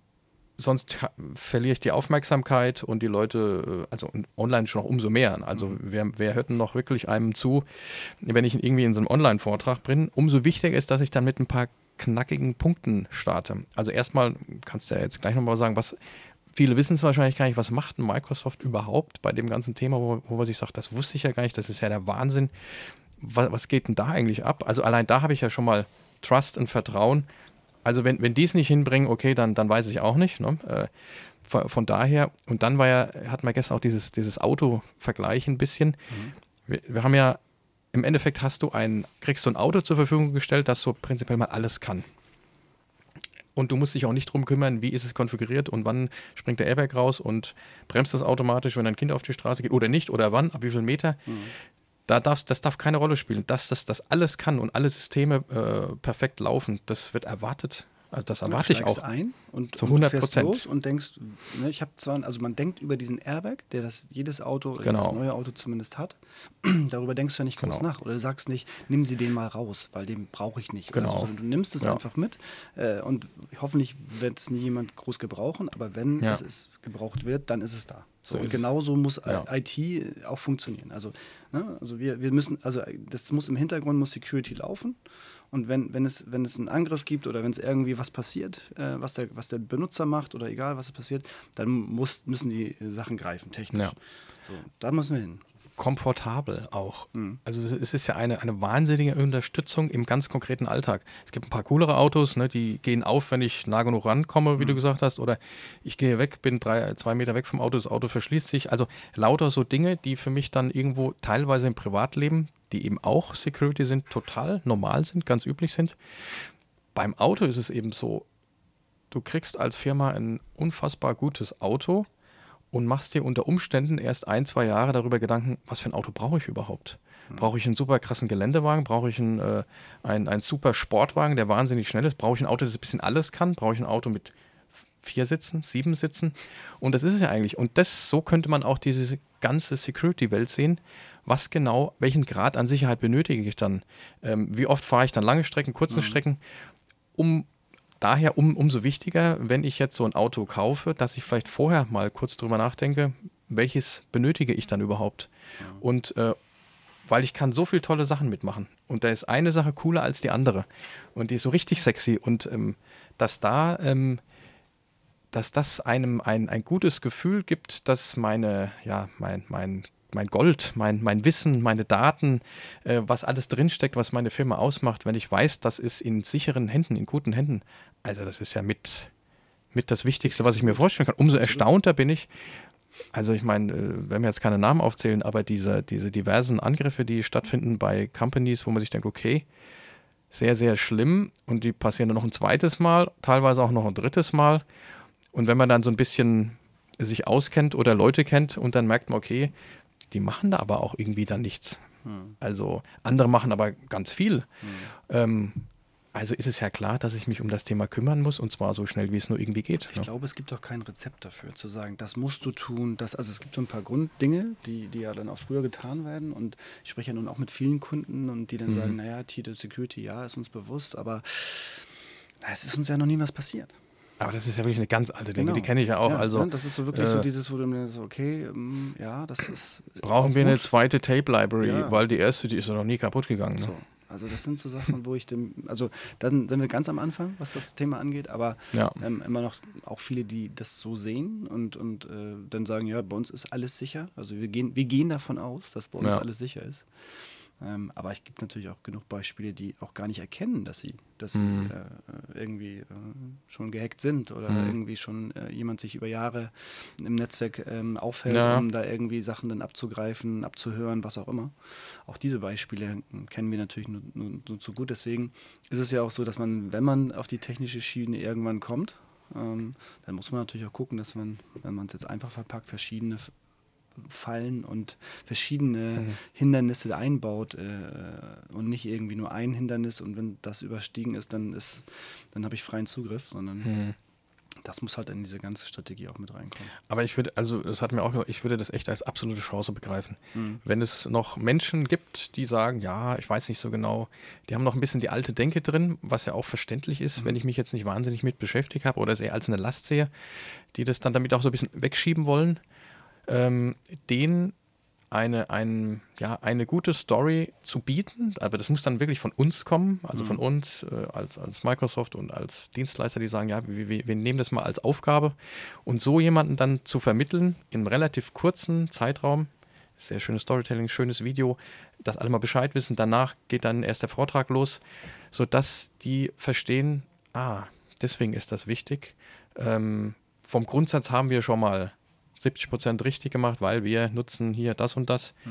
sonst verliere ich die Aufmerksamkeit und die Leute, äh, also online schon noch umso mehr. Also mhm. wer, wer hört denn noch wirklich einem zu, wenn ich irgendwie in so einem Online-Vortrag bin? Umso wichtiger ist, dass ich dann mit ein paar knackigen Punkten starte. Also erstmal kannst du ja jetzt gleich nochmal sagen, was viele wissen es wahrscheinlich gar nicht, was macht Microsoft überhaupt bei dem ganzen Thema, wo, wo man sich sagt, das wusste ich ja gar nicht, das ist ja der Wahnsinn. Was, was geht denn da eigentlich ab? Also allein da habe ich ja schon mal Trust und Vertrauen also wenn, wenn die es nicht hinbringen, okay, dann, dann weiß ich auch nicht. Ne? Äh, von, von, daher, und dann war ja, hatten wir gestern auch dieses, dieses Auto-Vergleich ein bisschen. Mhm. Wir, wir, haben ja, im Endeffekt hast du ein, kriegst du ein Auto zur Verfügung gestellt, das so prinzipiell mal alles kann. Und du musst dich auch nicht drum kümmern, wie ist es konfiguriert und wann springt der Airbag raus und bremst das automatisch, wenn ein Kind auf die Straße geht oder nicht oder wann, ab wie viel Meter. Mhm. Da darf's, das darf keine Rolle spielen. Dass das, das alles kann und alle Systeme äh, perfekt laufen, das wird erwartet. Also das erwarte ich auch. ein und, zu 100 Prozent. los und denkst, ne, ich habe zwar, also man denkt über diesen Airbag, der das jedes Auto, genau. das neue Auto zumindest hat, darüber denkst du ja nicht groß genau. nach oder du sagst nicht, nimm sie den mal raus, weil den brauche ich nicht. Genau. Also, du nimmst es ja. einfach mit äh, und hoffentlich wird es nie jemand groß gebrauchen, aber wenn ja. es gebraucht wird, dann ist es da. So, so und genauso muss ja. IT auch funktionieren. Also, ne, also wir, wir müssen, also das muss im Hintergrund muss Security laufen. Und wenn, wenn, es, wenn es einen Angriff gibt oder wenn es irgendwie was passiert, äh, was, der, was der Benutzer macht oder egal was passiert, dann muss, müssen die Sachen greifen, technisch. Ja. So, da müssen wir hin komfortabel auch. Mhm. Also es ist ja eine, eine wahnsinnige Unterstützung im ganz konkreten Alltag. Es gibt ein paar coolere Autos, ne, die gehen auf, wenn ich nah genug rankomme, wie mhm. du gesagt hast, oder ich gehe weg, bin drei, zwei Meter weg vom Auto, das Auto verschließt sich. Also lauter so Dinge, die für mich dann irgendwo teilweise im Privatleben, die eben auch Security sind, total normal sind, ganz üblich sind. Beim Auto ist es eben so, du kriegst als Firma ein unfassbar gutes Auto und machst dir unter Umständen erst ein, zwei Jahre darüber Gedanken, was für ein Auto brauche ich überhaupt? Mhm. Brauche ich einen super krassen Geländewagen? Brauche ich einen, äh, einen, einen super Sportwagen, der wahnsinnig schnell ist? Brauche ich ein Auto, das ein bisschen alles kann? Brauche ich ein Auto mit vier Sitzen, sieben Sitzen? Und das ist es ja eigentlich. Und das, so könnte man auch diese ganze Security-Welt sehen. Was genau, welchen Grad an Sicherheit benötige ich dann? Ähm, wie oft fahre ich dann lange Strecken, kurze mhm. Strecken? Um daher um, umso wichtiger, wenn ich jetzt so ein Auto kaufe, dass ich vielleicht vorher mal kurz drüber nachdenke, welches benötige ich dann überhaupt? Ja. Und äh, weil ich kann so viele tolle Sachen mitmachen. Und da ist eine Sache cooler als die andere. Und die ist so richtig sexy. Und ähm, dass da, ähm, dass das einem ein, ein gutes Gefühl gibt, dass meine, ja, mein, mein, mein Gold, mein, mein Wissen, meine Daten, äh, was alles drinsteckt, was meine Firma ausmacht, wenn ich weiß, das ist in sicheren Händen, in guten Händen. Also das ist ja mit, mit das Wichtigste, was ich mir vorstellen kann. Umso erstaunter bin ich, also ich meine, äh, wenn wir jetzt keine Namen aufzählen, aber diese, diese diversen Angriffe, die stattfinden bei Companies, wo man sich denkt, okay, sehr, sehr schlimm und die passieren dann noch ein zweites Mal, teilweise auch noch ein drittes Mal. Und wenn man dann so ein bisschen sich auskennt oder Leute kennt und dann merkt man, okay, die machen da aber auch irgendwie dann nichts. Hm. Also andere machen aber ganz viel. Hm. Ähm, also ist es ja klar, dass ich mich um das Thema kümmern muss und zwar so schnell, wie es nur irgendwie geht. Ich ne? glaube, es gibt auch kein Rezept dafür, zu sagen, das musst du tun. Das, also es gibt so ein paar Grunddinge, die, die ja dann auch früher getan werden und ich spreche ja nun auch mit vielen Kunden und die dann mhm. sagen, naja, Titel Security, ja, ist uns bewusst, aber na, es ist uns ja noch nie was passiert. Aber das ist ja wirklich eine ganz alte Dinge, genau. die kenne ich ja auch. Ja, also, das ist so wirklich äh, so dieses, wo du mir so, okay, um, ja, das ist. Brauchen wir gut. eine zweite Tape Library, ja. weil die erste, die ist ja noch nie kaputt gegangen. Ne? So. Also das sind so Sachen, wo ich dem, also dann sind wir ganz am Anfang, was das Thema angeht, aber ja. ähm, immer noch auch viele, die das so sehen und, und äh, dann sagen, ja, bei uns ist alles sicher. Also wir gehen, wir gehen davon aus, dass bei uns ja. alles sicher ist. Ähm, aber es gibt natürlich auch genug Beispiele, die auch gar nicht erkennen, dass sie, dass mhm. sie äh, irgendwie äh, schon gehackt sind oder mhm. irgendwie schon äh, jemand sich über Jahre im Netzwerk ähm, aufhält, ja. um da irgendwie Sachen dann abzugreifen, abzuhören, was auch immer. Auch diese Beispiele kennen wir natürlich nur, nur, nur zu gut. Deswegen ist es ja auch so, dass man, wenn man auf die technische Schiene irgendwann kommt, ähm, dann muss man natürlich auch gucken, dass man, wenn man es jetzt einfach verpackt, verschiedene Fallen und verschiedene mhm. Hindernisse einbaut äh, und nicht irgendwie nur ein Hindernis und wenn das überstiegen ist, dann ist, dann habe ich freien Zugriff, sondern mhm. das muss halt in diese ganze Strategie auch mit reinkommen. Aber ich würde, also es hat mir auch, ich würde das echt als absolute Chance begreifen. Mhm. Wenn es noch Menschen gibt, die sagen, ja, ich weiß nicht so genau, die haben noch ein bisschen die alte Denke drin, was ja auch verständlich ist, mhm. wenn ich mich jetzt nicht wahnsinnig mit beschäftigt habe oder es eher als eine Last sehe, die das dann damit auch so ein bisschen wegschieben wollen ähm, denen eine, ein, ja, eine gute Story zu bieten, aber das muss dann wirklich von uns kommen, also mhm. von uns äh, als, als Microsoft und als Dienstleister, die sagen, ja, wir, wir, wir, nehmen das mal als Aufgabe und so jemanden dann zu vermitteln in einem relativ kurzen Zeitraum, sehr schönes Storytelling, schönes Video, dass alle mal Bescheid wissen, danach geht dann erst der Vortrag los, sodass die verstehen, ah, deswegen ist das wichtig. Ähm, vom Grundsatz haben wir schon mal 70 Prozent richtig gemacht, weil wir nutzen hier das und das. Mhm.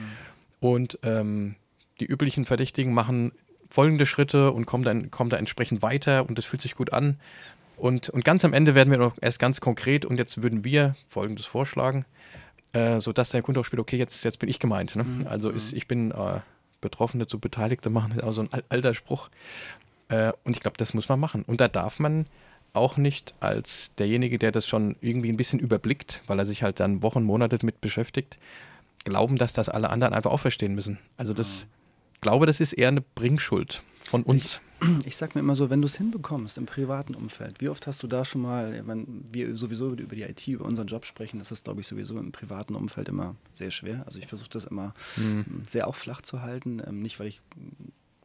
Und ähm, die üblichen Verdächtigen machen folgende Schritte und kommen dann, kommen da entsprechend weiter und das fühlt sich gut an. Und, und ganz am Ende werden wir noch erst ganz konkret und jetzt würden wir folgendes vorschlagen, äh, sodass der Kunde auch spielt, okay, jetzt, jetzt bin ich gemeint. Ne? Mhm. Also ist, mhm. ich bin äh, Betroffene zu Beteiligte machen, ist auch so ein alter Spruch. Äh, und ich glaube, das muss man machen. Und da darf man auch nicht als derjenige, der das schon irgendwie ein bisschen überblickt, weil er sich halt dann Wochen, Monate mit beschäftigt, glauben, dass das alle anderen einfach auch verstehen müssen. Also das, ja. glaube, das ist eher eine Bringschuld von uns. Ich, ich sag mir immer so, wenn du es hinbekommst im privaten Umfeld, wie oft hast du da schon mal, wenn wir sowieso über die IT, über unseren Job sprechen, das ist, glaube ich, sowieso im privaten Umfeld immer sehr schwer. Also ich versuche das immer mhm. sehr auch flach zu halten. Ähm, nicht, weil ich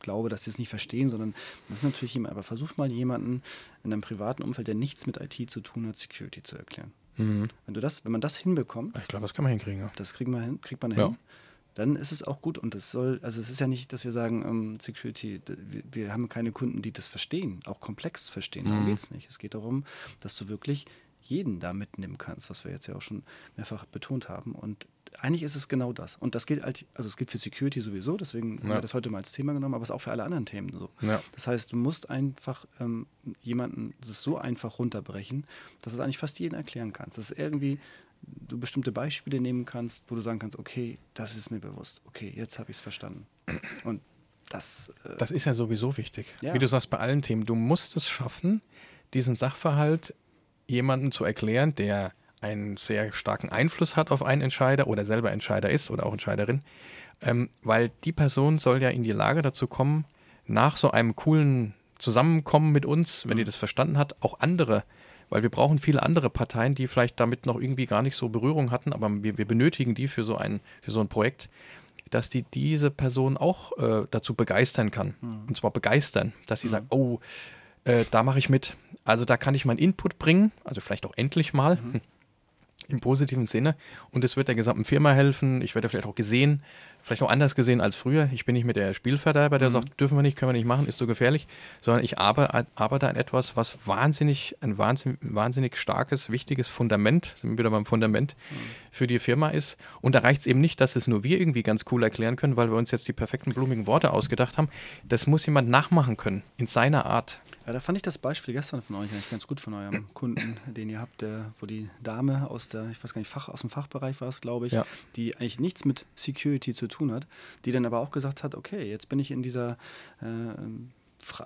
glaube, dass sie es nicht verstehen, sondern das ist natürlich jemand, aber versuch mal jemanden in einem privaten Umfeld, der nichts mit IT zu tun hat, Security zu erklären. Mhm. Wenn du das, wenn man das hinbekommt, ich glaube, das kann man hinkriegen. Ja. Das kriegt man hin, kriegt man hin. Ja. Dann ist es auch gut und es soll, also es ist ja nicht, dass wir sagen, ähm, Security, wir, wir, haben keine Kunden, die das verstehen, auch komplex verstehen. Darum mhm. geht es nicht. Es geht darum, dass du wirklich jeden da mitnehmen kannst, was wir jetzt ja auch schon mehrfach betont haben. Und eigentlich ist es genau das. Und das gilt halt, also es gilt für Security sowieso, deswegen ja. haben wir das heute mal als Thema genommen, aber es ist auch für alle anderen Themen so. Ja. Das heißt, du musst einfach ähm, jemanden das so einfach runterbrechen, dass es eigentlich fast jeden erklären kannst. Das ist irgendwie du bestimmte Beispiele nehmen kannst, wo du sagen kannst, okay, das ist mir bewusst, okay, jetzt habe ich es verstanden. Und das, äh das ist ja sowieso wichtig. Ja. Wie du sagst, bei allen Themen, du musst es schaffen, diesen Sachverhalt jemandem zu erklären, der einen sehr starken Einfluss hat auf einen Entscheider oder selber Entscheider ist oder auch Entscheiderin, ähm, weil die Person soll ja in die Lage dazu kommen, nach so einem coolen Zusammenkommen mit uns, wenn die das verstanden hat, auch andere, weil wir brauchen viele andere Parteien, die vielleicht damit noch irgendwie gar nicht so Berührung hatten, aber wir, wir benötigen die für so ein, für so ein Projekt, dass die diese Person auch äh, dazu begeistern kann. Mhm. Und zwar begeistern, dass sie mhm. sagt, oh, äh, da mache ich mit. Also da kann ich meinen Input bringen, also vielleicht auch endlich mal. Mhm im positiven Sinne. Und es wird der gesamten Firma helfen. Ich werde vielleicht auch gesehen, vielleicht auch anders gesehen als früher. Ich bin nicht mit der Spielverderber, der mhm. sagt, dürfen wir nicht, können wir nicht machen, ist so gefährlich, sondern ich arbeite, arbeite an etwas, was wahnsinnig, ein wahnsinnig, wahnsinnig starkes, wichtiges Fundament, sind wir wieder beim Fundament, mhm. für die Firma ist. Und da reicht es eben nicht, dass es nur wir irgendwie ganz cool erklären können, weil wir uns jetzt die perfekten blumigen Worte ausgedacht haben. Das muss jemand nachmachen können, in seiner Art. Ja, da fand ich das Beispiel gestern von euch eigentlich ganz gut von eurem Kunden, den ihr habt, der, wo die Dame aus der, ich weiß gar nicht, Fach, aus dem Fachbereich war es, glaube ich, ja. die eigentlich nichts mit Security zu tun hat, die dann aber auch gesagt hat, okay, jetzt bin ich in dieser äh,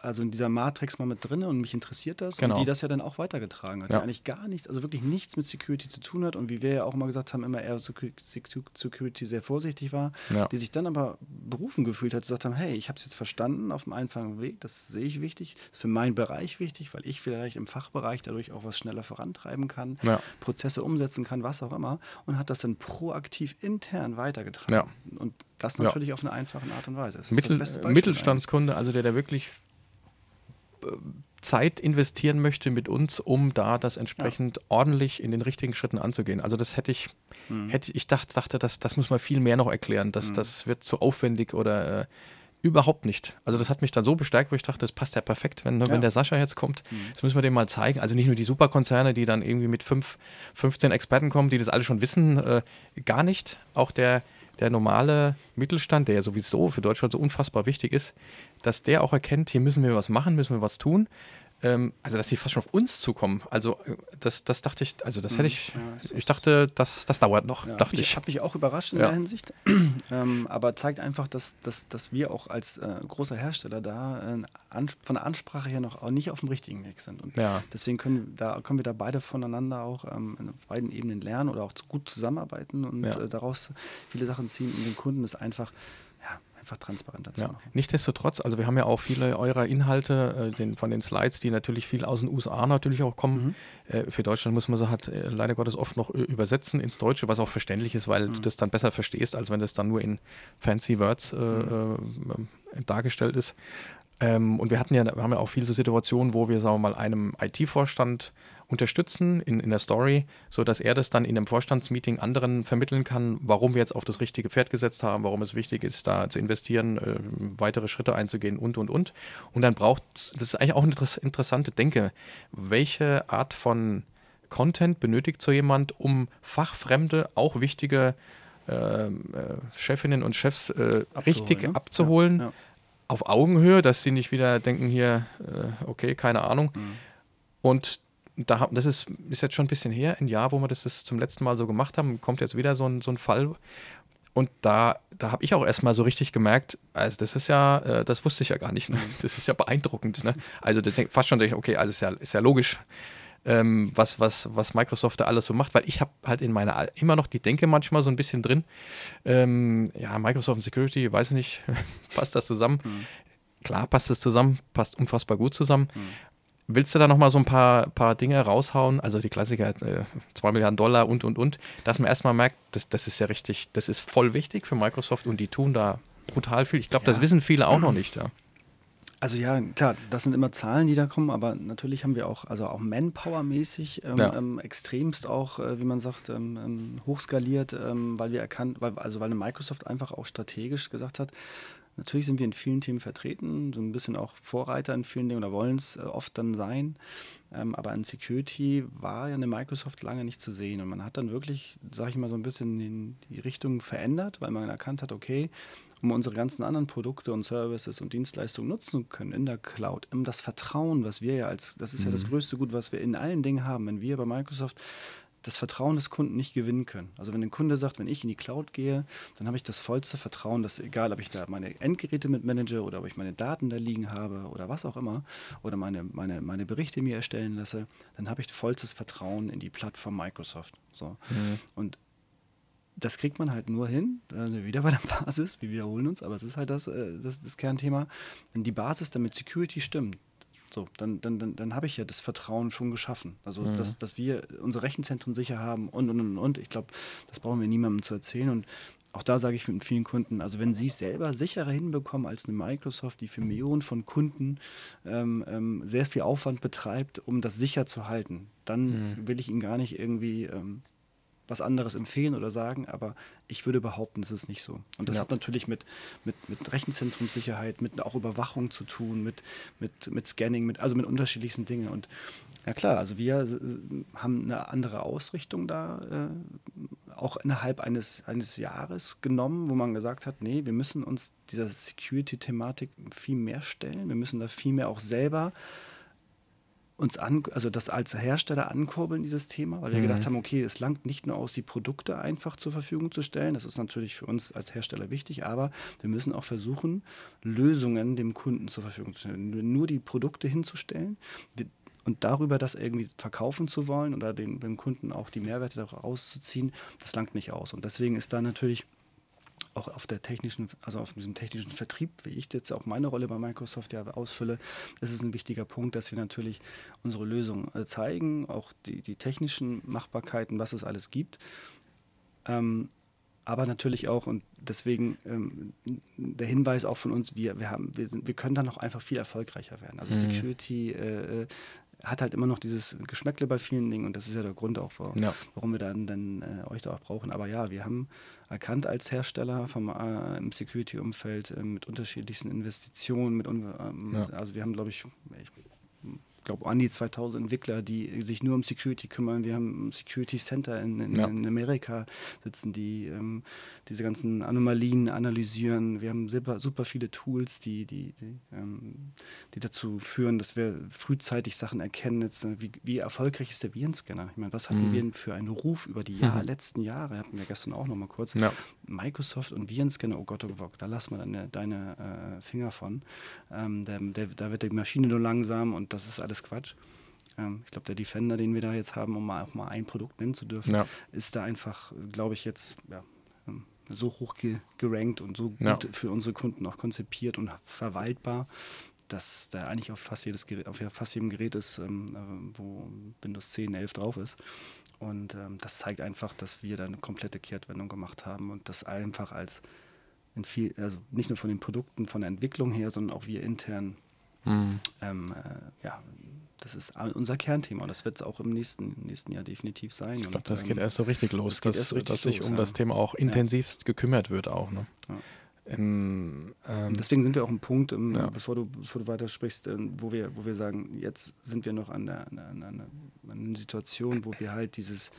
also in dieser Matrix mal mit drin und mich interessiert das genau. und die das ja dann auch weitergetragen hat, ja. die eigentlich gar nichts, also wirklich nichts mit Security zu tun hat und wie wir ja auch immer gesagt haben, immer eher Security sehr vorsichtig war, ja. die sich dann aber berufen gefühlt hat, gesagt haben, hey, ich habe es jetzt verstanden auf dem einfachen Weg, das sehe ich wichtig, das ist für meinen Bereich wichtig, weil ich vielleicht im Fachbereich dadurch auch was schneller vorantreiben kann, ja. Prozesse umsetzen kann, was auch immer und hat das dann proaktiv intern weitergetragen. Und das natürlich auf eine einfache Art und Weise. Mittel, Mittelstandskunde, also der da wirklich Zeit investieren möchte mit uns, um da das entsprechend ja. ordentlich in den richtigen Schritten anzugehen. Also das hätte ich, mhm. hätte ich dachte, dachte das, das muss man viel mehr noch erklären. Das, mhm. das wird zu aufwendig oder äh, überhaupt nicht. Also das hat mich dann so bestärkt, wo ich dachte, das passt ja perfekt, wenn, ja. wenn der Sascha jetzt kommt. Mhm. Das müssen wir dem mal zeigen. Also nicht nur die Superkonzerne, die dann irgendwie mit fünf, 15 Experten kommen, die das alle schon wissen, äh, gar nicht. Auch der, der normale Mittelstand, der ja sowieso für Deutschland so unfassbar wichtig ist, dass der auch erkennt, hier müssen wir was machen, müssen wir was tun ähm, also dass sie fast schon auf uns zukommen. Also äh, das, das dachte ich, also das hätte ich, ja, ich dachte, das, das dauert noch, ja, dachte ich. Ich habe mich auch überrascht in ja. der Hinsicht, ähm, aber zeigt einfach, dass, dass, dass wir auch als äh, großer Hersteller da äh, von der Ansprache her noch nicht auf dem richtigen Weg sind. Und deswegen können, da, können wir da beide voneinander auch ähm, auf beiden Ebenen lernen oder auch gut zusammenarbeiten und äh, daraus viele Sachen ziehen. Und den Kunden ist einfach einfach transparenter zu ja. machen. Nichtsdestotrotz, also wir haben ja auch viele eurer Inhalte äh, den, von den Slides, die natürlich viel aus den USA natürlich auch kommen. Mhm. Äh, für Deutschland muss man sie halt äh, leider Gottes oft noch übersetzen ins Deutsche, was auch verständlich ist, weil mhm. du das dann besser verstehst, als wenn das dann nur in fancy Words äh, mhm. Dargestellt ist. Ähm, und wir hatten ja, wir haben ja auch viele so Situationen, wo wir, sagen wir mal, einem IT-Vorstand unterstützen in, in der Story, sodass er das dann in einem Vorstandsmeeting anderen vermitteln kann, warum wir jetzt auf das richtige Pferd gesetzt haben, warum es wichtig ist, da zu investieren, äh, weitere Schritte einzugehen und, und, und. Und dann braucht, das ist eigentlich auch eine interessante Denke, welche Art von Content benötigt so jemand, um fachfremde, auch wichtige äh, äh, Chefinnen und Chefs äh, richtig ne? abzuholen, ja, ja. auf Augenhöhe, dass sie nicht wieder denken hier, äh, okay, keine Ahnung. Mhm. Und da, das ist, ist jetzt schon ein bisschen her, ein Jahr, wo wir das, das zum letzten Mal so gemacht haben, kommt jetzt wieder so ein, so ein Fall. Und da, da habe ich auch erstmal so richtig gemerkt, also das ist ja, äh, das wusste ich ja gar nicht, ne? das ist ja beeindruckend. Ne? Also das denk, fast schon, denke ich, okay, also ist ja, ist ja logisch, ähm, was, was, was Microsoft da alles so macht, weil ich habe halt in meiner, immer noch die Denke manchmal so ein bisschen drin, ähm, ja, Microsoft und Security, weiß nicht, passt das zusammen? Mhm. Klar passt das zusammen, passt unfassbar gut zusammen. Mhm. Willst du da nochmal so ein paar, paar Dinge raushauen? Also die Klassiker, äh, 2 Milliarden Dollar und, und, und. Dass man erstmal merkt, das, das ist ja richtig, das ist voll wichtig für Microsoft und die tun da brutal viel. Ich glaube, ja. das wissen viele auch noch nicht. Ja. Also ja, klar, das sind immer Zahlen, die da kommen, aber natürlich haben wir auch, also auch Manpower-mäßig ähm, ja. ähm, extremst auch, äh, wie man sagt, ähm, ähm hochskaliert, ähm, weil wir erkannt, weil, also weil eine Microsoft einfach auch strategisch gesagt hat, Natürlich sind wir in vielen Themen vertreten, so ein bisschen auch Vorreiter in vielen Dingen oder wollen es äh, oft dann sein. Ähm, aber an Security war ja eine Microsoft lange nicht zu sehen. Und man hat dann wirklich, sage ich mal, so ein bisschen in die Richtung verändert, weil man erkannt hat, okay, um unsere ganzen anderen Produkte und Services und Dienstleistungen nutzen können in der Cloud, um das Vertrauen, was wir ja als, das ist mhm. ja das mhm. größte Gut, was wir in allen Dingen haben. Wenn wir bei Microsoft das Vertrauen des Kunden nicht gewinnen können. Also wenn ein Kunde sagt, wenn ich in die Cloud gehe, dann habe ich das vollste Vertrauen, dass egal, ob ich da meine Endgeräte mit manage oder ob ich meine Daten da liegen habe oder was auch immer oder meine, meine, meine Berichte mir erstellen lasse, dann habe ich vollstes Vertrauen in die Plattform Microsoft. So. Mhm. Und das kriegt man halt nur hin, also wieder bei der Basis, wir wiederholen uns, aber es ist halt das, äh, das, das Kernthema, wenn die Basis damit Security stimmt, so, dann, dann, dann, dann habe ich ja das Vertrauen schon geschaffen. Also, mhm. dass, dass wir unsere Rechenzentren sicher haben und, und, und, und. Ich glaube, das brauchen wir niemandem zu erzählen. Und auch da sage ich mit vielen Kunden, also wenn sie es selber sicherer hinbekommen als eine Microsoft, die für Millionen von Kunden ähm, ähm, sehr viel Aufwand betreibt, um das sicher zu halten, dann mhm. will ich ihnen gar nicht irgendwie ähm, was anderes empfehlen oder sagen, aber ich würde behaupten, es ist nicht so. Und das ja. hat natürlich mit, mit, mit Rechenzentrumssicherheit, mit auch Überwachung zu tun, mit, mit, mit Scanning, mit, also mit unterschiedlichsten Dingen. Und ja klar, also wir haben eine andere Ausrichtung da äh, auch innerhalb eines, eines Jahres genommen, wo man gesagt hat, nee, wir müssen uns dieser Security-Thematik viel mehr stellen. Wir müssen da viel mehr auch selber uns an, also das als Hersteller ankurbeln, dieses Thema, weil wir mhm. gedacht haben, okay, es langt nicht nur aus, die Produkte einfach zur Verfügung zu stellen. Das ist natürlich für uns als Hersteller wichtig, aber wir müssen auch versuchen, Lösungen dem Kunden zur Verfügung zu stellen. Nur die Produkte hinzustellen, die, und darüber das irgendwie verkaufen zu wollen oder den, dem Kunden auch die Mehrwerte daraus zu ziehen, das langt nicht aus. Und deswegen ist da natürlich auch auf der technischen, also auf diesem technischen Vertrieb, wie ich jetzt auch meine Rolle bei Microsoft ja ausfülle, ist es ein wichtiger Punkt, dass wir natürlich unsere Lösung äh, zeigen, auch die, die technischen Machbarkeiten, was es alles gibt. Ähm, aber natürlich auch, und deswegen ähm, der Hinweis auch von uns, wir, wir, haben, wir, sind, wir können da noch einfach viel erfolgreicher werden. Also mhm. Security äh, äh hat halt immer noch dieses Geschmäckle bei vielen Dingen und das ist ja der Grund auch, warum, ja. warum wir dann, dann äh, euch da auch brauchen. Aber ja, wir haben erkannt als Hersteller vom, äh, im Security-Umfeld äh, mit unterschiedlichsten Investitionen, mit, ähm, ja. also wir haben, glaube ich, ich ich glaube, an die 2000 Entwickler, die sich nur um Security kümmern. Wir haben ein Security Center in, in, ja. in Amerika sitzen, die ähm, diese ganzen Anomalien analysieren. Wir haben super, super viele Tools, die, die, die, ähm, die, dazu führen, dass wir frühzeitig Sachen erkennen. Jetzt, äh, wie, wie erfolgreich ist der Virenscanner? Ich meine, was hatten mhm. wir für einen Ruf über die Jahr, mhm. letzten Jahre? Hatten wir gestern auch noch mal kurz. Ja. Microsoft und Virenscanner, oh Gott, oh Gott, da lass mal deine, deine äh, Finger von. Ähm, der, der, da wird die Maschine nur langsam und das ist alles alles Quatsch. Ähm, ich glaube, der Defender, den wir da jetzt haben, um mal auch mal ein Produkt nennen zu dürfen, ja. ist da einfach, glaube ich, jetzt ja, ähm, so hoch ge gerankt und so gut ja. für unsere Kunden auch konzipiert und verwaltbar, dass da eigentlich auf fast, jedes Gerät, auf fast jedem Gerät ist, ähm, äh, wo Windows 10, 11 drauf ist. Und ähm, das zeigt einfach, dass wir da eine komplette Kehrtwendung gemacht haben und das einfach als in viel, also nicht nur von den Produkten, von der Entwicklung her, sondern auch wir intern Mhm. Ähm, äh, ja, das ist unser Kernthema und das wird es auch im nächsten, nächsten Jahr definitiv sein. Ich glaube, das ähm, geht erst so richtig los, das dass, richtig dass sich los, um ja. das Thema auch intensivst ja. gekümmert wird auch. Ne? Ja. Ähm, ähm, Deswegen sind wir auch im Punkt, um, ja. bevor, du, bevor du weiter sprichst, äh, wo, wir, wo wir sagen, jetzt sind wir noch an, der, an, an, an einer Situation, wo wir halt dieses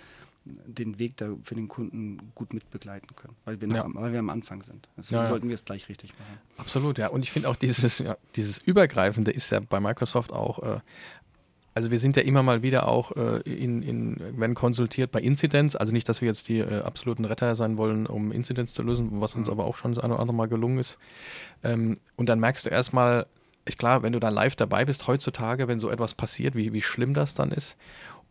den Weg da für den Kunden gut mitbegleiten können, weil wir, noch ja. am, weil wir am Anfang sind. Deswegen ja, ja. sollten wir es gleich richtig machen. Absolut, ja. Und ich finde auch dieses, dieses Übergreifende ist ja bei Microsoft auch, äh, also wir sind ja immer mal wieder auch äh, in, in, wenn konsultiert bei Incidents, also nicht, dass wir jetzt die äh, absoluten Retter sein wollen, um Incidents zu lösen, was uns mhm. aber auch schon das eine oder andere Mal gelungen ist. Ähm, und dann merkst du erstmal, ich klar, wenn du da live dabei bist, heutzutage, wenn so etwas passiert, wie, wie schlimm das dann ist.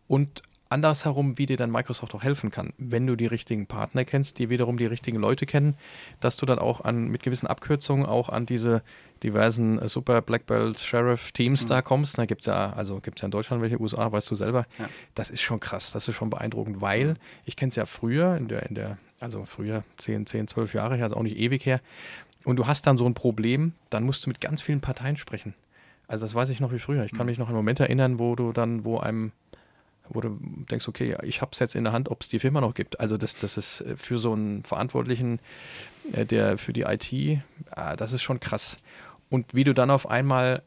Und andersherum, wie dir dann Microsoft auch helfen kann, wenn du die richtigen Partner kennst, die wiederum die richtigen Leute kennen, dass du dann auch an mit gewissen Abkürzungen auch an diese diversen äh, Super Black Belt Sheriff Teams mhm. da kommst. Da gibt es ja, also gibt es ja in Deutschland welche, USA, weißt du selber. Ja. Das ist schon krass, das ist schon beeindruckend, weil mhm. ich kenne es ja früher, in der, in der, also früher 10, 10, 12 Jahre her, also auch nicht ewig her. Und du hast dann so ein Problem, dann musst du mit ganz vielen Parteien sprechen. Also das weiß ich noch wie früher. Ich kann mhm. mich noch an einen Moment erinnern, wo du dann, wo einem wo du denkst, okay, ich habe es jetzt in der Hand, ob es die Firma noch gibt. Also das, das ist äh, für so einen Verantwortlichen, äh, der für die IT, ah, das ist schon krass. Und wie du dann auf einmal,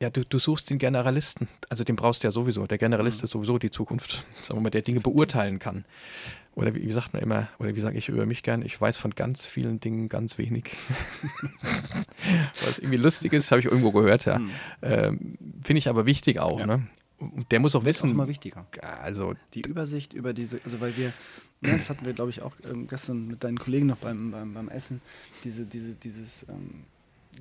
ja, du, du suchst den Generalisten, also den brauchst du ja sowieso. Der Generalist mhm. ist sowieso die Zukunft, sagen wir mal, der Dinge beurteilen kann. Oder wie, wie sagt man immer, oder wie sage ich über mich gern, ich weiß von ganz vielen Dingen ganz wenig. Was irgendwie lustig ist, habe ich irgendwo gehört, ja. Mhm. Ähm, Finde ich aber wichtig auch, ja. ne? Der muss auch wissen. auch immer wichtiger. Also, Die Übersicht über diese, also weil wir, ja, das hatten wir, glaube ich, auch ähm, gestern mit deinen Kollegen noch beim, beim, beim Essen, diese, diese, dieses, ähm,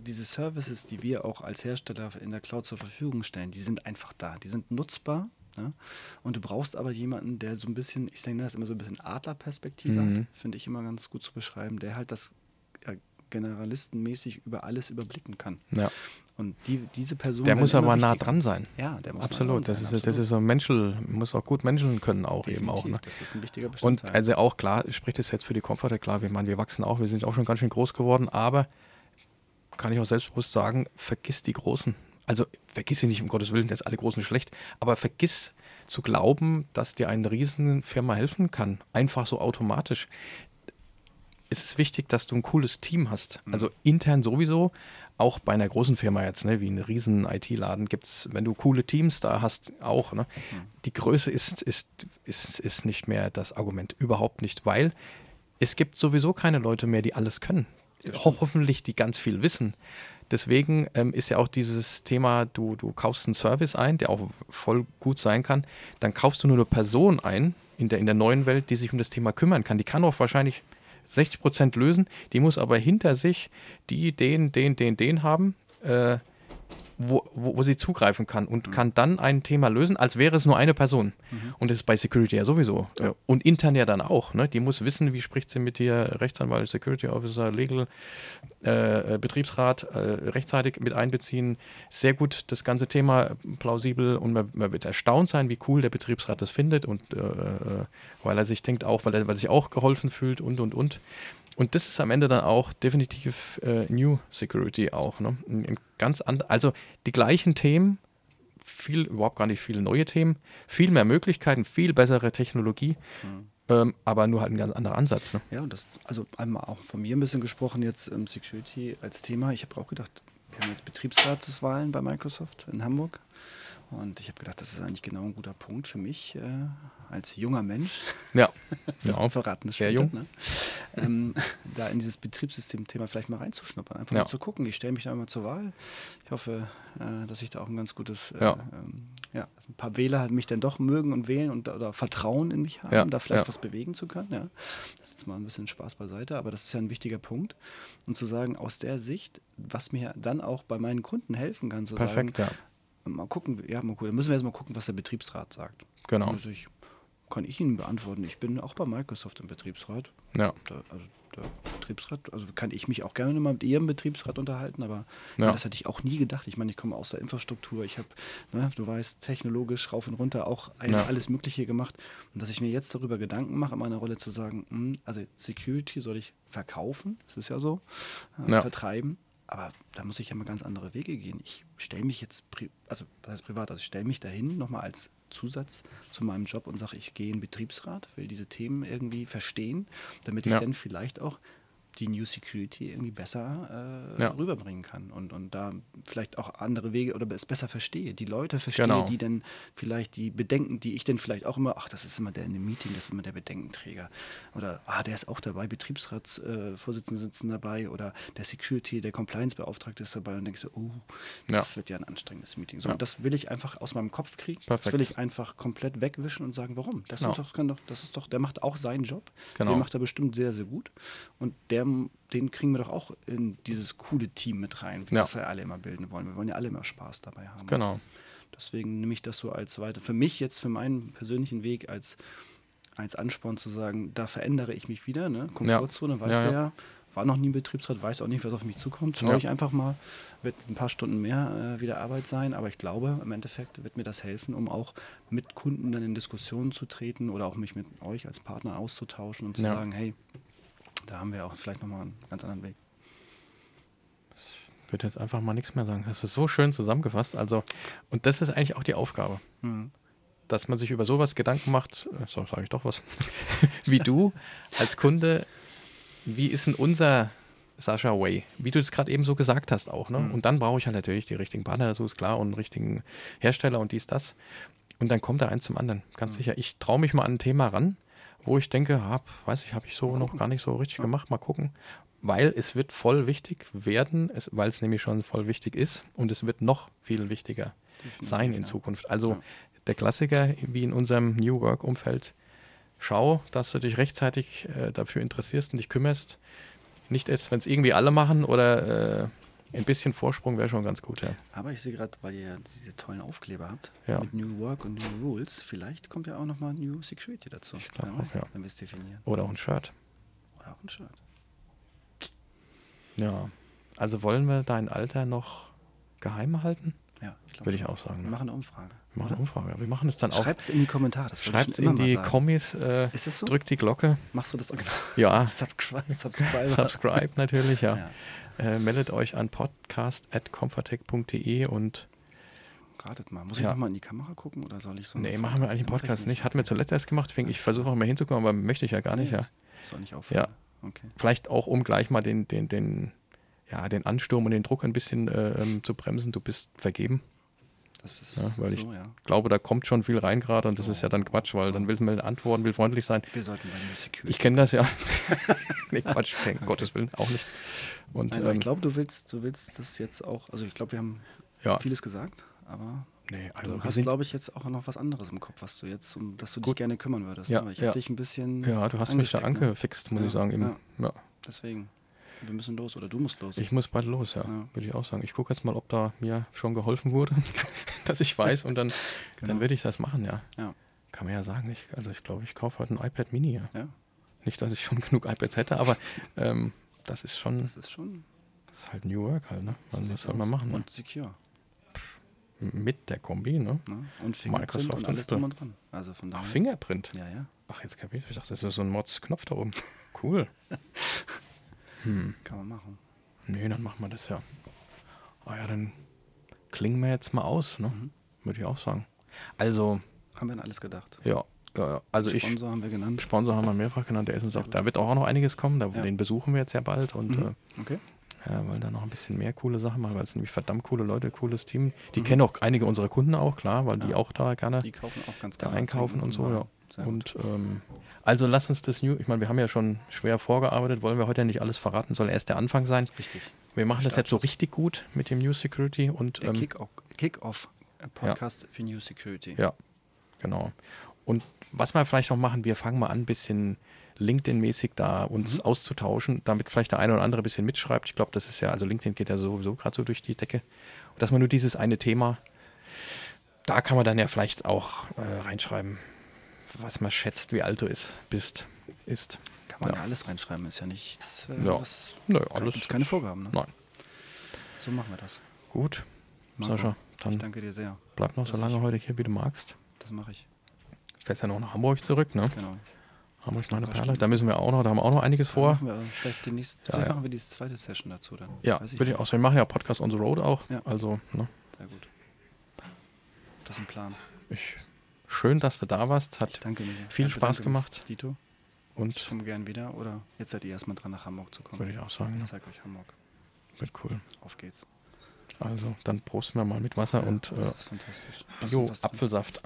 diese Services, die wir auch als Hersteller in der Cloud zur Verfügung stellen, die sind einfach da, die sind nutzbar. Ja? Und du brauchst aber jemanden, der so ein bisschen, ich denke, das ist immer so ein bisschen Adlerperspektive Mhm. hat, finde ich immer ganz gut zu beschreiben, der halt das generalistenmäßig über alles überblicken kann. ja. Und die, diese Person. Der muss aber nah dran sein. Ja, der muss nah Absolut. dran Das sein, ist, das ist so ein Menschel, muss auch gut menscheln können auch eben auch. Definitiv, Ne? Das ist ein wichtiger Und Bestandteil. also auch klar, spricht es jetzt für die Comforter, klar, wir meinen, wir wachsen auch, wir sind auch schon ganz schön groß geworden, aber kann ich auch selbstbewusst sagen, vergiss die Großen. Also vergiss sie nicht, um Gottes Willen, das ist alle Großen schlecht, aber vergiss zu glauben, dass dir eine Riesenfirma helfen kann. Einfach so automatisch. Es ist wichtig, dass du ein cooles Team hast. Mhm. Also intern sowieso, auch bei einer großen Firma jetzt, ne, wie einen riesen IT-Laden gibt es, wenn du coole Teams da hast, auch. Ne, Mhm. Die Größe ist, ist, ist, ist nicht mehr das Argument, überhaupt nicht, weil es gibt sowieso keine Leute mehr, die alles können. Ho hoffentlich, die ganz viel wissen. Deswegen ähm, ist ja auch dieses Thema, du, du kaufst einen Service ein, der auch voll gut sein kann, dann kaufst du nur eine Person ein in der, in der neuen Welt, die sich um das Thema kümmern kann. Die kann auch wahrscheinlich 60 Prozent lösen, die muss aber hinter sich die, den, den, den, den haben, äh, wo, wo, wo sie zugreifen kann und kann dann ein Thema lösen, als wäre es nur eine Person. Und das ist bei Security ja sowieso. Ja. Und intern ja dann auch. Ne? Die muss wissen, wie spricht sie mit dir, Rechtsanwalt, Security Officer, Legal, äh, Betriebsrat, äh, rechtzeitig mit einbeziehen. Sehr gut das ganze Thema plausibel und man, man wird erstaunt sein, wie cool der Betriebsrat das findet und äh, weil er sich denkt auch, weil er, weil er sich auch geholfen fühlt und und und. Und das ist am Ende dann auch definitiv äh, New Security auch. Ne? Ein, ein ganz and also die gleichen Themen, viel, überhaupt gar nicht viele neue Themen, viel mehr Möglichkeiten, viel bessere Technologie, Mhm. ähm, aber nur halt ein ganz anderer Ansatz. Ne? Ja, und das, also einmal auch von mir ein bisschen gesprochen, jetzt ähm, Security als Thema. Ich habe auch gedacht, wir haben jetzt Betriebsratswahlen bei Microsoft in Hamburg. Und ich habe gedacht, das ist eigentlich genau ein guter Punkt für mich äh, als junger Mensch. Ja, genau. verraten es Sehr jung. Ne? ähm, da in dieses Betriebssystem-Thema vielleicht mal reinzuschnuppern, einfach Ja. mal zu gucken. Ich stelle mich da mal zur Wahl. Ich hoffe, äh, dass ich da auch ein ganz gutes, äh, Ja. ähm, ja, ein paar Wähler mich dann doch mögen und wählen und oder Vertrauen in mich haben, Ja, da vielleicht was bewegen zu können. Ja. Das ist jetzt mal ein bisschen Spaß beiseite, aber das ist ja ein wichtiger Punkt. Und zu sagen, aus der Sicht, was mir dann auch bei meinen Kunden helfen kann, zu Perfekt, sagen, ja. Mal gucken, ja, mal gucken, da müssen wir jetzt mal gucken, was der Betriebsrat sagt. Genau. Also ich, kann ich Ihnen beantworten. Ich bin auch bei Microsoft im Betriebsrat. Ja. Da, also der Betriebsrat, also kann ich mich auch gerne mal mit Ihrem Betriebsrat unterhalten, aber Ja. das hätte ich auch nie gedacht. Ich meine, ich komme aus der Infrastruktur, ich habe, ne, du weißt, technologisch rauf und runter auch Ja. alles Mögliche gemacht. Und dass ich mir jetzt darüber Gedanken mache, in meiner Rolle zu sagen, hm, also Security soll ich verkaufen, das ist ja so, äh, Ja. vertreiben. Aber da muss ich ja mal ganz andere Wege gehen. Ich stelle mich jetzt, also das heißt privat, also ich stelle mich dahin nochmal als Zusatz zu meinem Job und sage, ich gehe in den Betriebsrat, will diese Themen irgendwie verstehen, damit ich Ja. dann vielleicht auch die New Security irgendwie besser äh, Ja. rüberbringen kann und, und da vielleicht auch andere Wege oder es besser verstehe, die Leute verstehe, Genau. die dann vielleicht die Bedenken, die ich dann vielleicht auch immer, ach, das ist immer der in dem Meeting, das ist immer der Bedenkenträger oder ah, der ist auch dabei, Betriebsratsvorsitzende äh, sitzen dabei oder der Security, der Compliance-Beauftragte ist dabei und denkst du, oh, Ja. das wird ja ein anstrengendes Meeting. So, Ja. und das will ich einfach aus meinem Kopf kriegen. Perfekt. Das will ich einfach komplett wegwischen und sagen, warum? Das, Genau. ist doch, doch, das ist doch, der macht auch seinen Job. Genau. Den macht er bestimmt sehr, sehr gut. Und der, den kriegen wir doch auch in dieses coole Team mit rein, Ja. das wir alle immer bilden wollen. Wir wollen ja alle immer Spaß dabei haben. Genau. Deswegen nehme ich das so als weiter. Für mich jetzt, für meinen persönlichen Weg als, als Ansporn zu sagen, da verändere ich mich wieder. Ne? Komfortzone, weiß Ja, ja, ja. war noch nie im Betriebsrat, weiß auch nicht, was auf mich zukommt. Schaue Ja. ich einfach mal, wird ein paar Stunden mehr äh, wieder Arbeit sein, aber ich glaube, im Endeffekt wird mir das helfen, um auch mit Kunden dann in Diskussionen zu treten oder auch mich mit euch als Partner auszutauschen und zu Ja. sagen, hey, da haben wir auch vielleicht nochmal einen ganz anderen Weg. Ich würde jetzt einfach mal nichts mehr sagen. Das ist so schön zusammengefasst. Also, und das ist eigentlich auch die Aufgabe. dass man sich über sowas Gedanken macht, äh, so sage ich doch was, wie du als Kunde, wie ist denn unser Sascha Way, wie du es gerade eben so gesagt hast auch. Ne? Mhm. Und dann brauche ich halt natürlich die richtigen Partner, dazu ist klar, und einen richtigen Hersteller und dies, das. Und dann kommt da eins zum anderen, ganz Mhm. sicher. Ich traue mich mal an ein Thema ran, wo ich denke, hab, weiß ich, habe ich so noch gar nicht so richtig Ja. gemacht, mal gucken. Weil es wird voll wichtig werden, es, weil es nämlich schon voll wichtig ist und es wird noch viel wichtiger sein in ja. Zukunft. Also Ja. der Klassiker, wie in unserem New Work-Umfeld. Schau, dass du dich rechtzeitig äh, dafür interessierst und dich kümmerst. Nicht erst, wenn es irgendwie alle machen oder äh, ein bisschen Vorsprung wäre schon ganz gut, ja. Aber ich sehe gerade, weil ihr diese tollen Aufkleber habt, Ja. mit New Work und New Rules, vielleicht kommt ja auch nochmal New Security dazu. Ich glaub Wer auch, weiß, ja. wenn wir es definieren. Oder auch ein Shirt. Oder auch ein Shirt. Ja. Also wollen wir dein Alter noch geheim halten? Ja, ich glaube Würde ich auch sagen. Wir machen eine Umfrage. Wir machen eine Umfrage. Wir machen es dann auch. Schreibt es in die Kommentare. Ich Schreibt immer in die. Kommis, äh, Ist das so? drückt die Glocke. Machst du das auch genau? Ja, Subscribe. Subscribe. subscribe natürlich, ja. Ja. Äh, meldet euch an podcast.comfortech.de und Ratet mal. Muss ich Ja. nochmal in die Kamera gucken oder soll ich so? nee, machen wir eigentlich ich Podcast nicht. Hatten wir zuletzt erst gemacht, deswegen ich versuche auch mal hinzukommen, aber möchte ich ja gar nicht, ja. Soll nicht aufhören. Okay. Vielleicht auch, um gleich mal den, den, den, ja, den Ansturm und den Druck ein bisschen äh, ähm, zu bremsen. Du bist vergeben. Das ist Ja, weil ich- so, ja. Ich glaube, da kommt schon viel rein gerade und das ist ja dann Quatsch, weil dann will man antworten, will freundlich sein. Wir sollten bei New Security. Ich kenne das ja. nee, Quatsch, kein Gottes Willen, auch nicht. Und Nein, ähm, ich glaube, du willst, du willst das jetzt auch. Also ich glaube, wir haben ja, vieles gesagt, aber nee, also du hast, glaube ich, jetzt auch noch was anderes im Kopf, was du jetzt, um das du dich Gut. gerne kümmern würdest. Ja, aber ich ja. habe dich ein bisschen. ja, du hast mich da ne? angefixt, muss Ja, ich sagen. Ja. ja. Deswegen. Wir müssen los oder du musst los. Ich muss bald los, ja, Ja. würde ich auch sagen. Ich gucke jetzt mal, ob da mir schon geholfen wurde, dass ich weiß und dann, dann Genau. würde ich das machen, ja. Ja. Kann man ja sagen, ich, also ich glaube, ich kaufe heute ein iPad Mini. Ja. ja, Nicht, dass ich schon genug iPads hätte, aber ähm, das ist schon, das ist schon. das ist halt New Work halt, ne? so Man, sieht's was soll man machen, ne? Und secure. Mit der Kombi, ne? Ne? Und Fingerprint Microsoft und alles drum und dran. Also von daher. Ach, Fingerprint. Ja, ja. Ach, jetzt kapiert. Ich dachte, das ist so ein Mods-Knopf da oben. Cool. hm. Kann man machen. Nee, dann machen wir das ja. Ah ja, dann klingen wir jetzt mal aus, ne? Mhm. Würde ich auch sagen. Also, Haben wir an alles gedacht. ja, ja, also ich, Sponsor haben wir genannt. Sponsor haben wir mehrfach genannt, der ist uns auch, da wird auch noch einiges kommen, da, Ja. den besuchen wir jetzt ja bald und Mhm. Okay. äh, ja, weil da noch ein bisschen mehr coole Sachen machen, weil es nämlich verdammt coole Leute, cooles Team. Die Mhm. kennen auch einige unserer Kunden auch, klar, weil die Ja. auch da gerne Die kaufen auch ganz da einkaufen und so, ja. Und ähm, also lass uns das New, ich meine, wir haben ja schon schwer vorgearbeitet, wollen wir heute ja nicht alles verraten, soll erst der Anfang sein. Richtig. Wir machen das jetzt so richtig gut mit dem New Security und Der ähm, Kick-Off Kick Podcast für New Security. ja, genau. Und was wir vielleicht noch machen, wir fangen mal an, ein bisschen LinkedIn-mäßig da uns Mhm. auszutauschen, damit vielleicht der eine oder andere ein bisschen mitschreibt. Ich glaube, das ist ja, also LinkedIn geht ja sowieso gerade so durch die Decke. Und dass man nur dieses eine Thema, da kann man dann ja vielleicht auch äh, reinschreiben, was man schätzt, wie alt du ist, bist, ist. Kann man ja. Ja. alles reinschreiben, ist ja nichts. Äh, Ja. was, Nö, alles. alles. keine Vorgaben. Ne? Nein. So machen wir das. Gut, Marco, Sascha, Ich dann danke dir sehr. bleib noch so lange ich- heute hier, wie du magst. Das mache ich. Fährst ja noch nach Hamburg zurück, ne? Genau. Hamburg Ein meine Perle. Stunden. Da müssen wir auch noch, da haben wir auch noch einiges vor. Wir vielleicht demnächst, Ja, vielleicht ja. machen wir diese zweite Session dazu dann. Ja, Weiß würde ich auch sagen. Wir machen ja Podcast on the Road auch. Ja. Also, ne, Sehr gut. Das ist ein Plan. ich, schön, dass du da warst. Ich Hat danke viel Ja, Spaß bedanke gemacht. Dito, ich und komme gern wieder. Oder jetzt seid ihr erstmal dran, nach Hamburg zu kommen. würde ich auch sagen, Ich ne, zeige euch Hamburg. wird cool. Auf geht's. Also, dann prosten wir mal mit Wasser Ja, und das äh, ist fantastisch. Hast jo, Apfelsaft.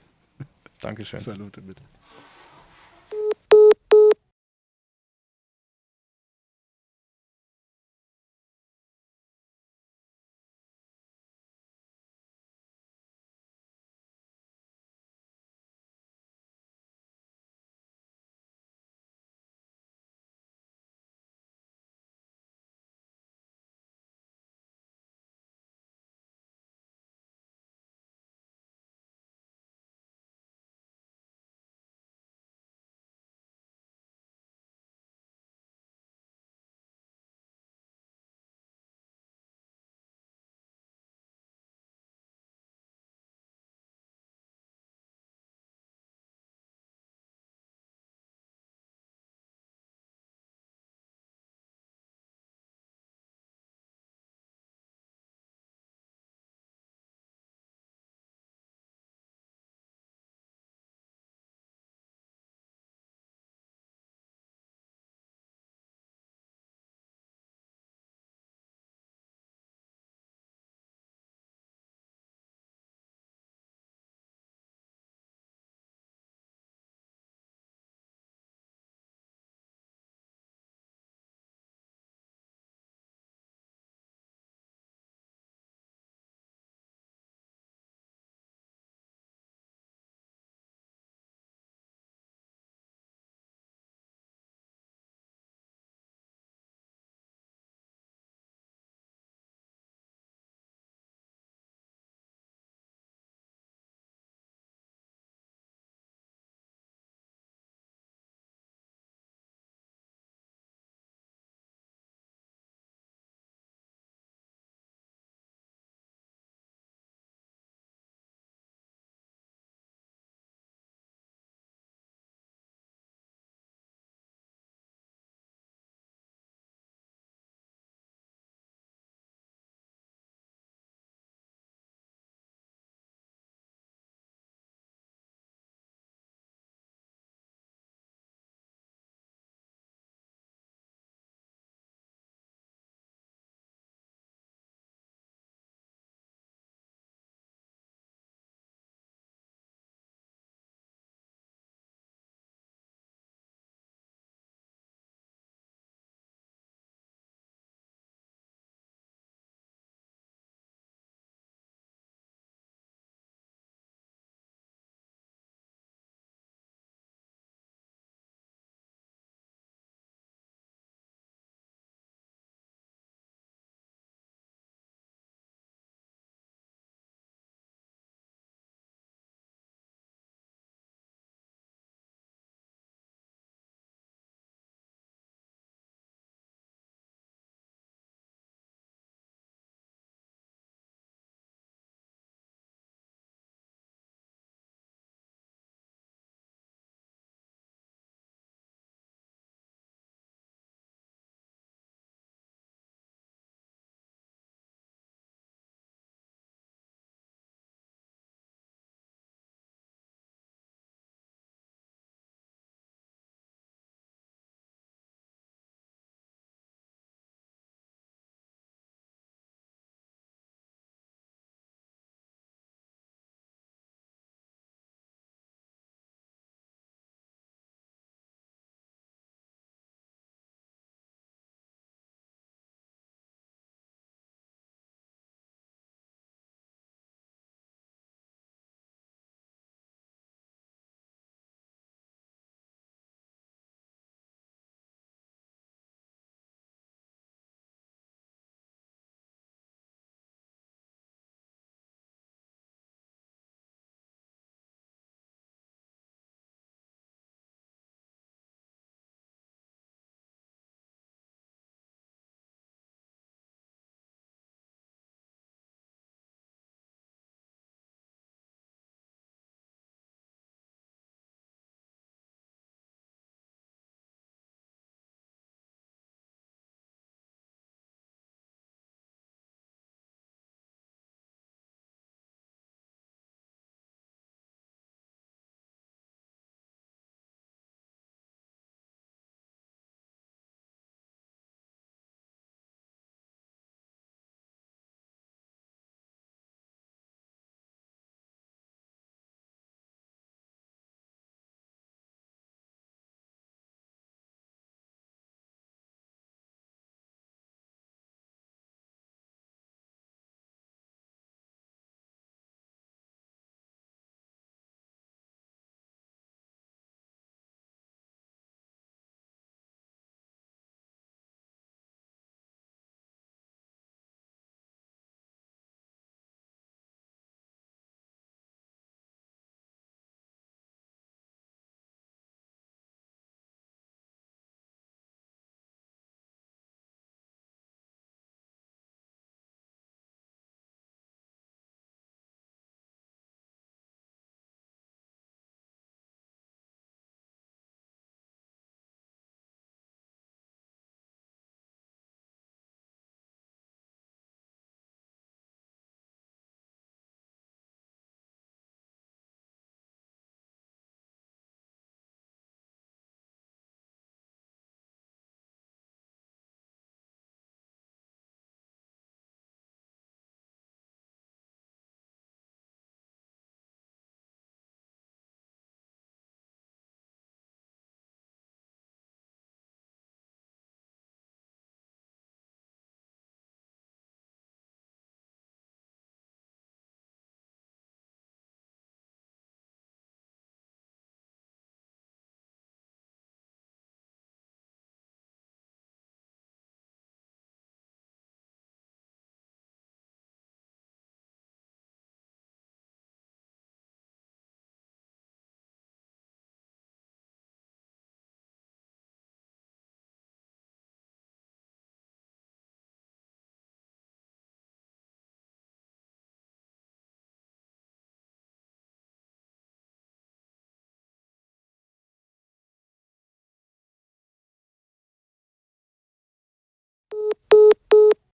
Dankeschön. Salute bitte.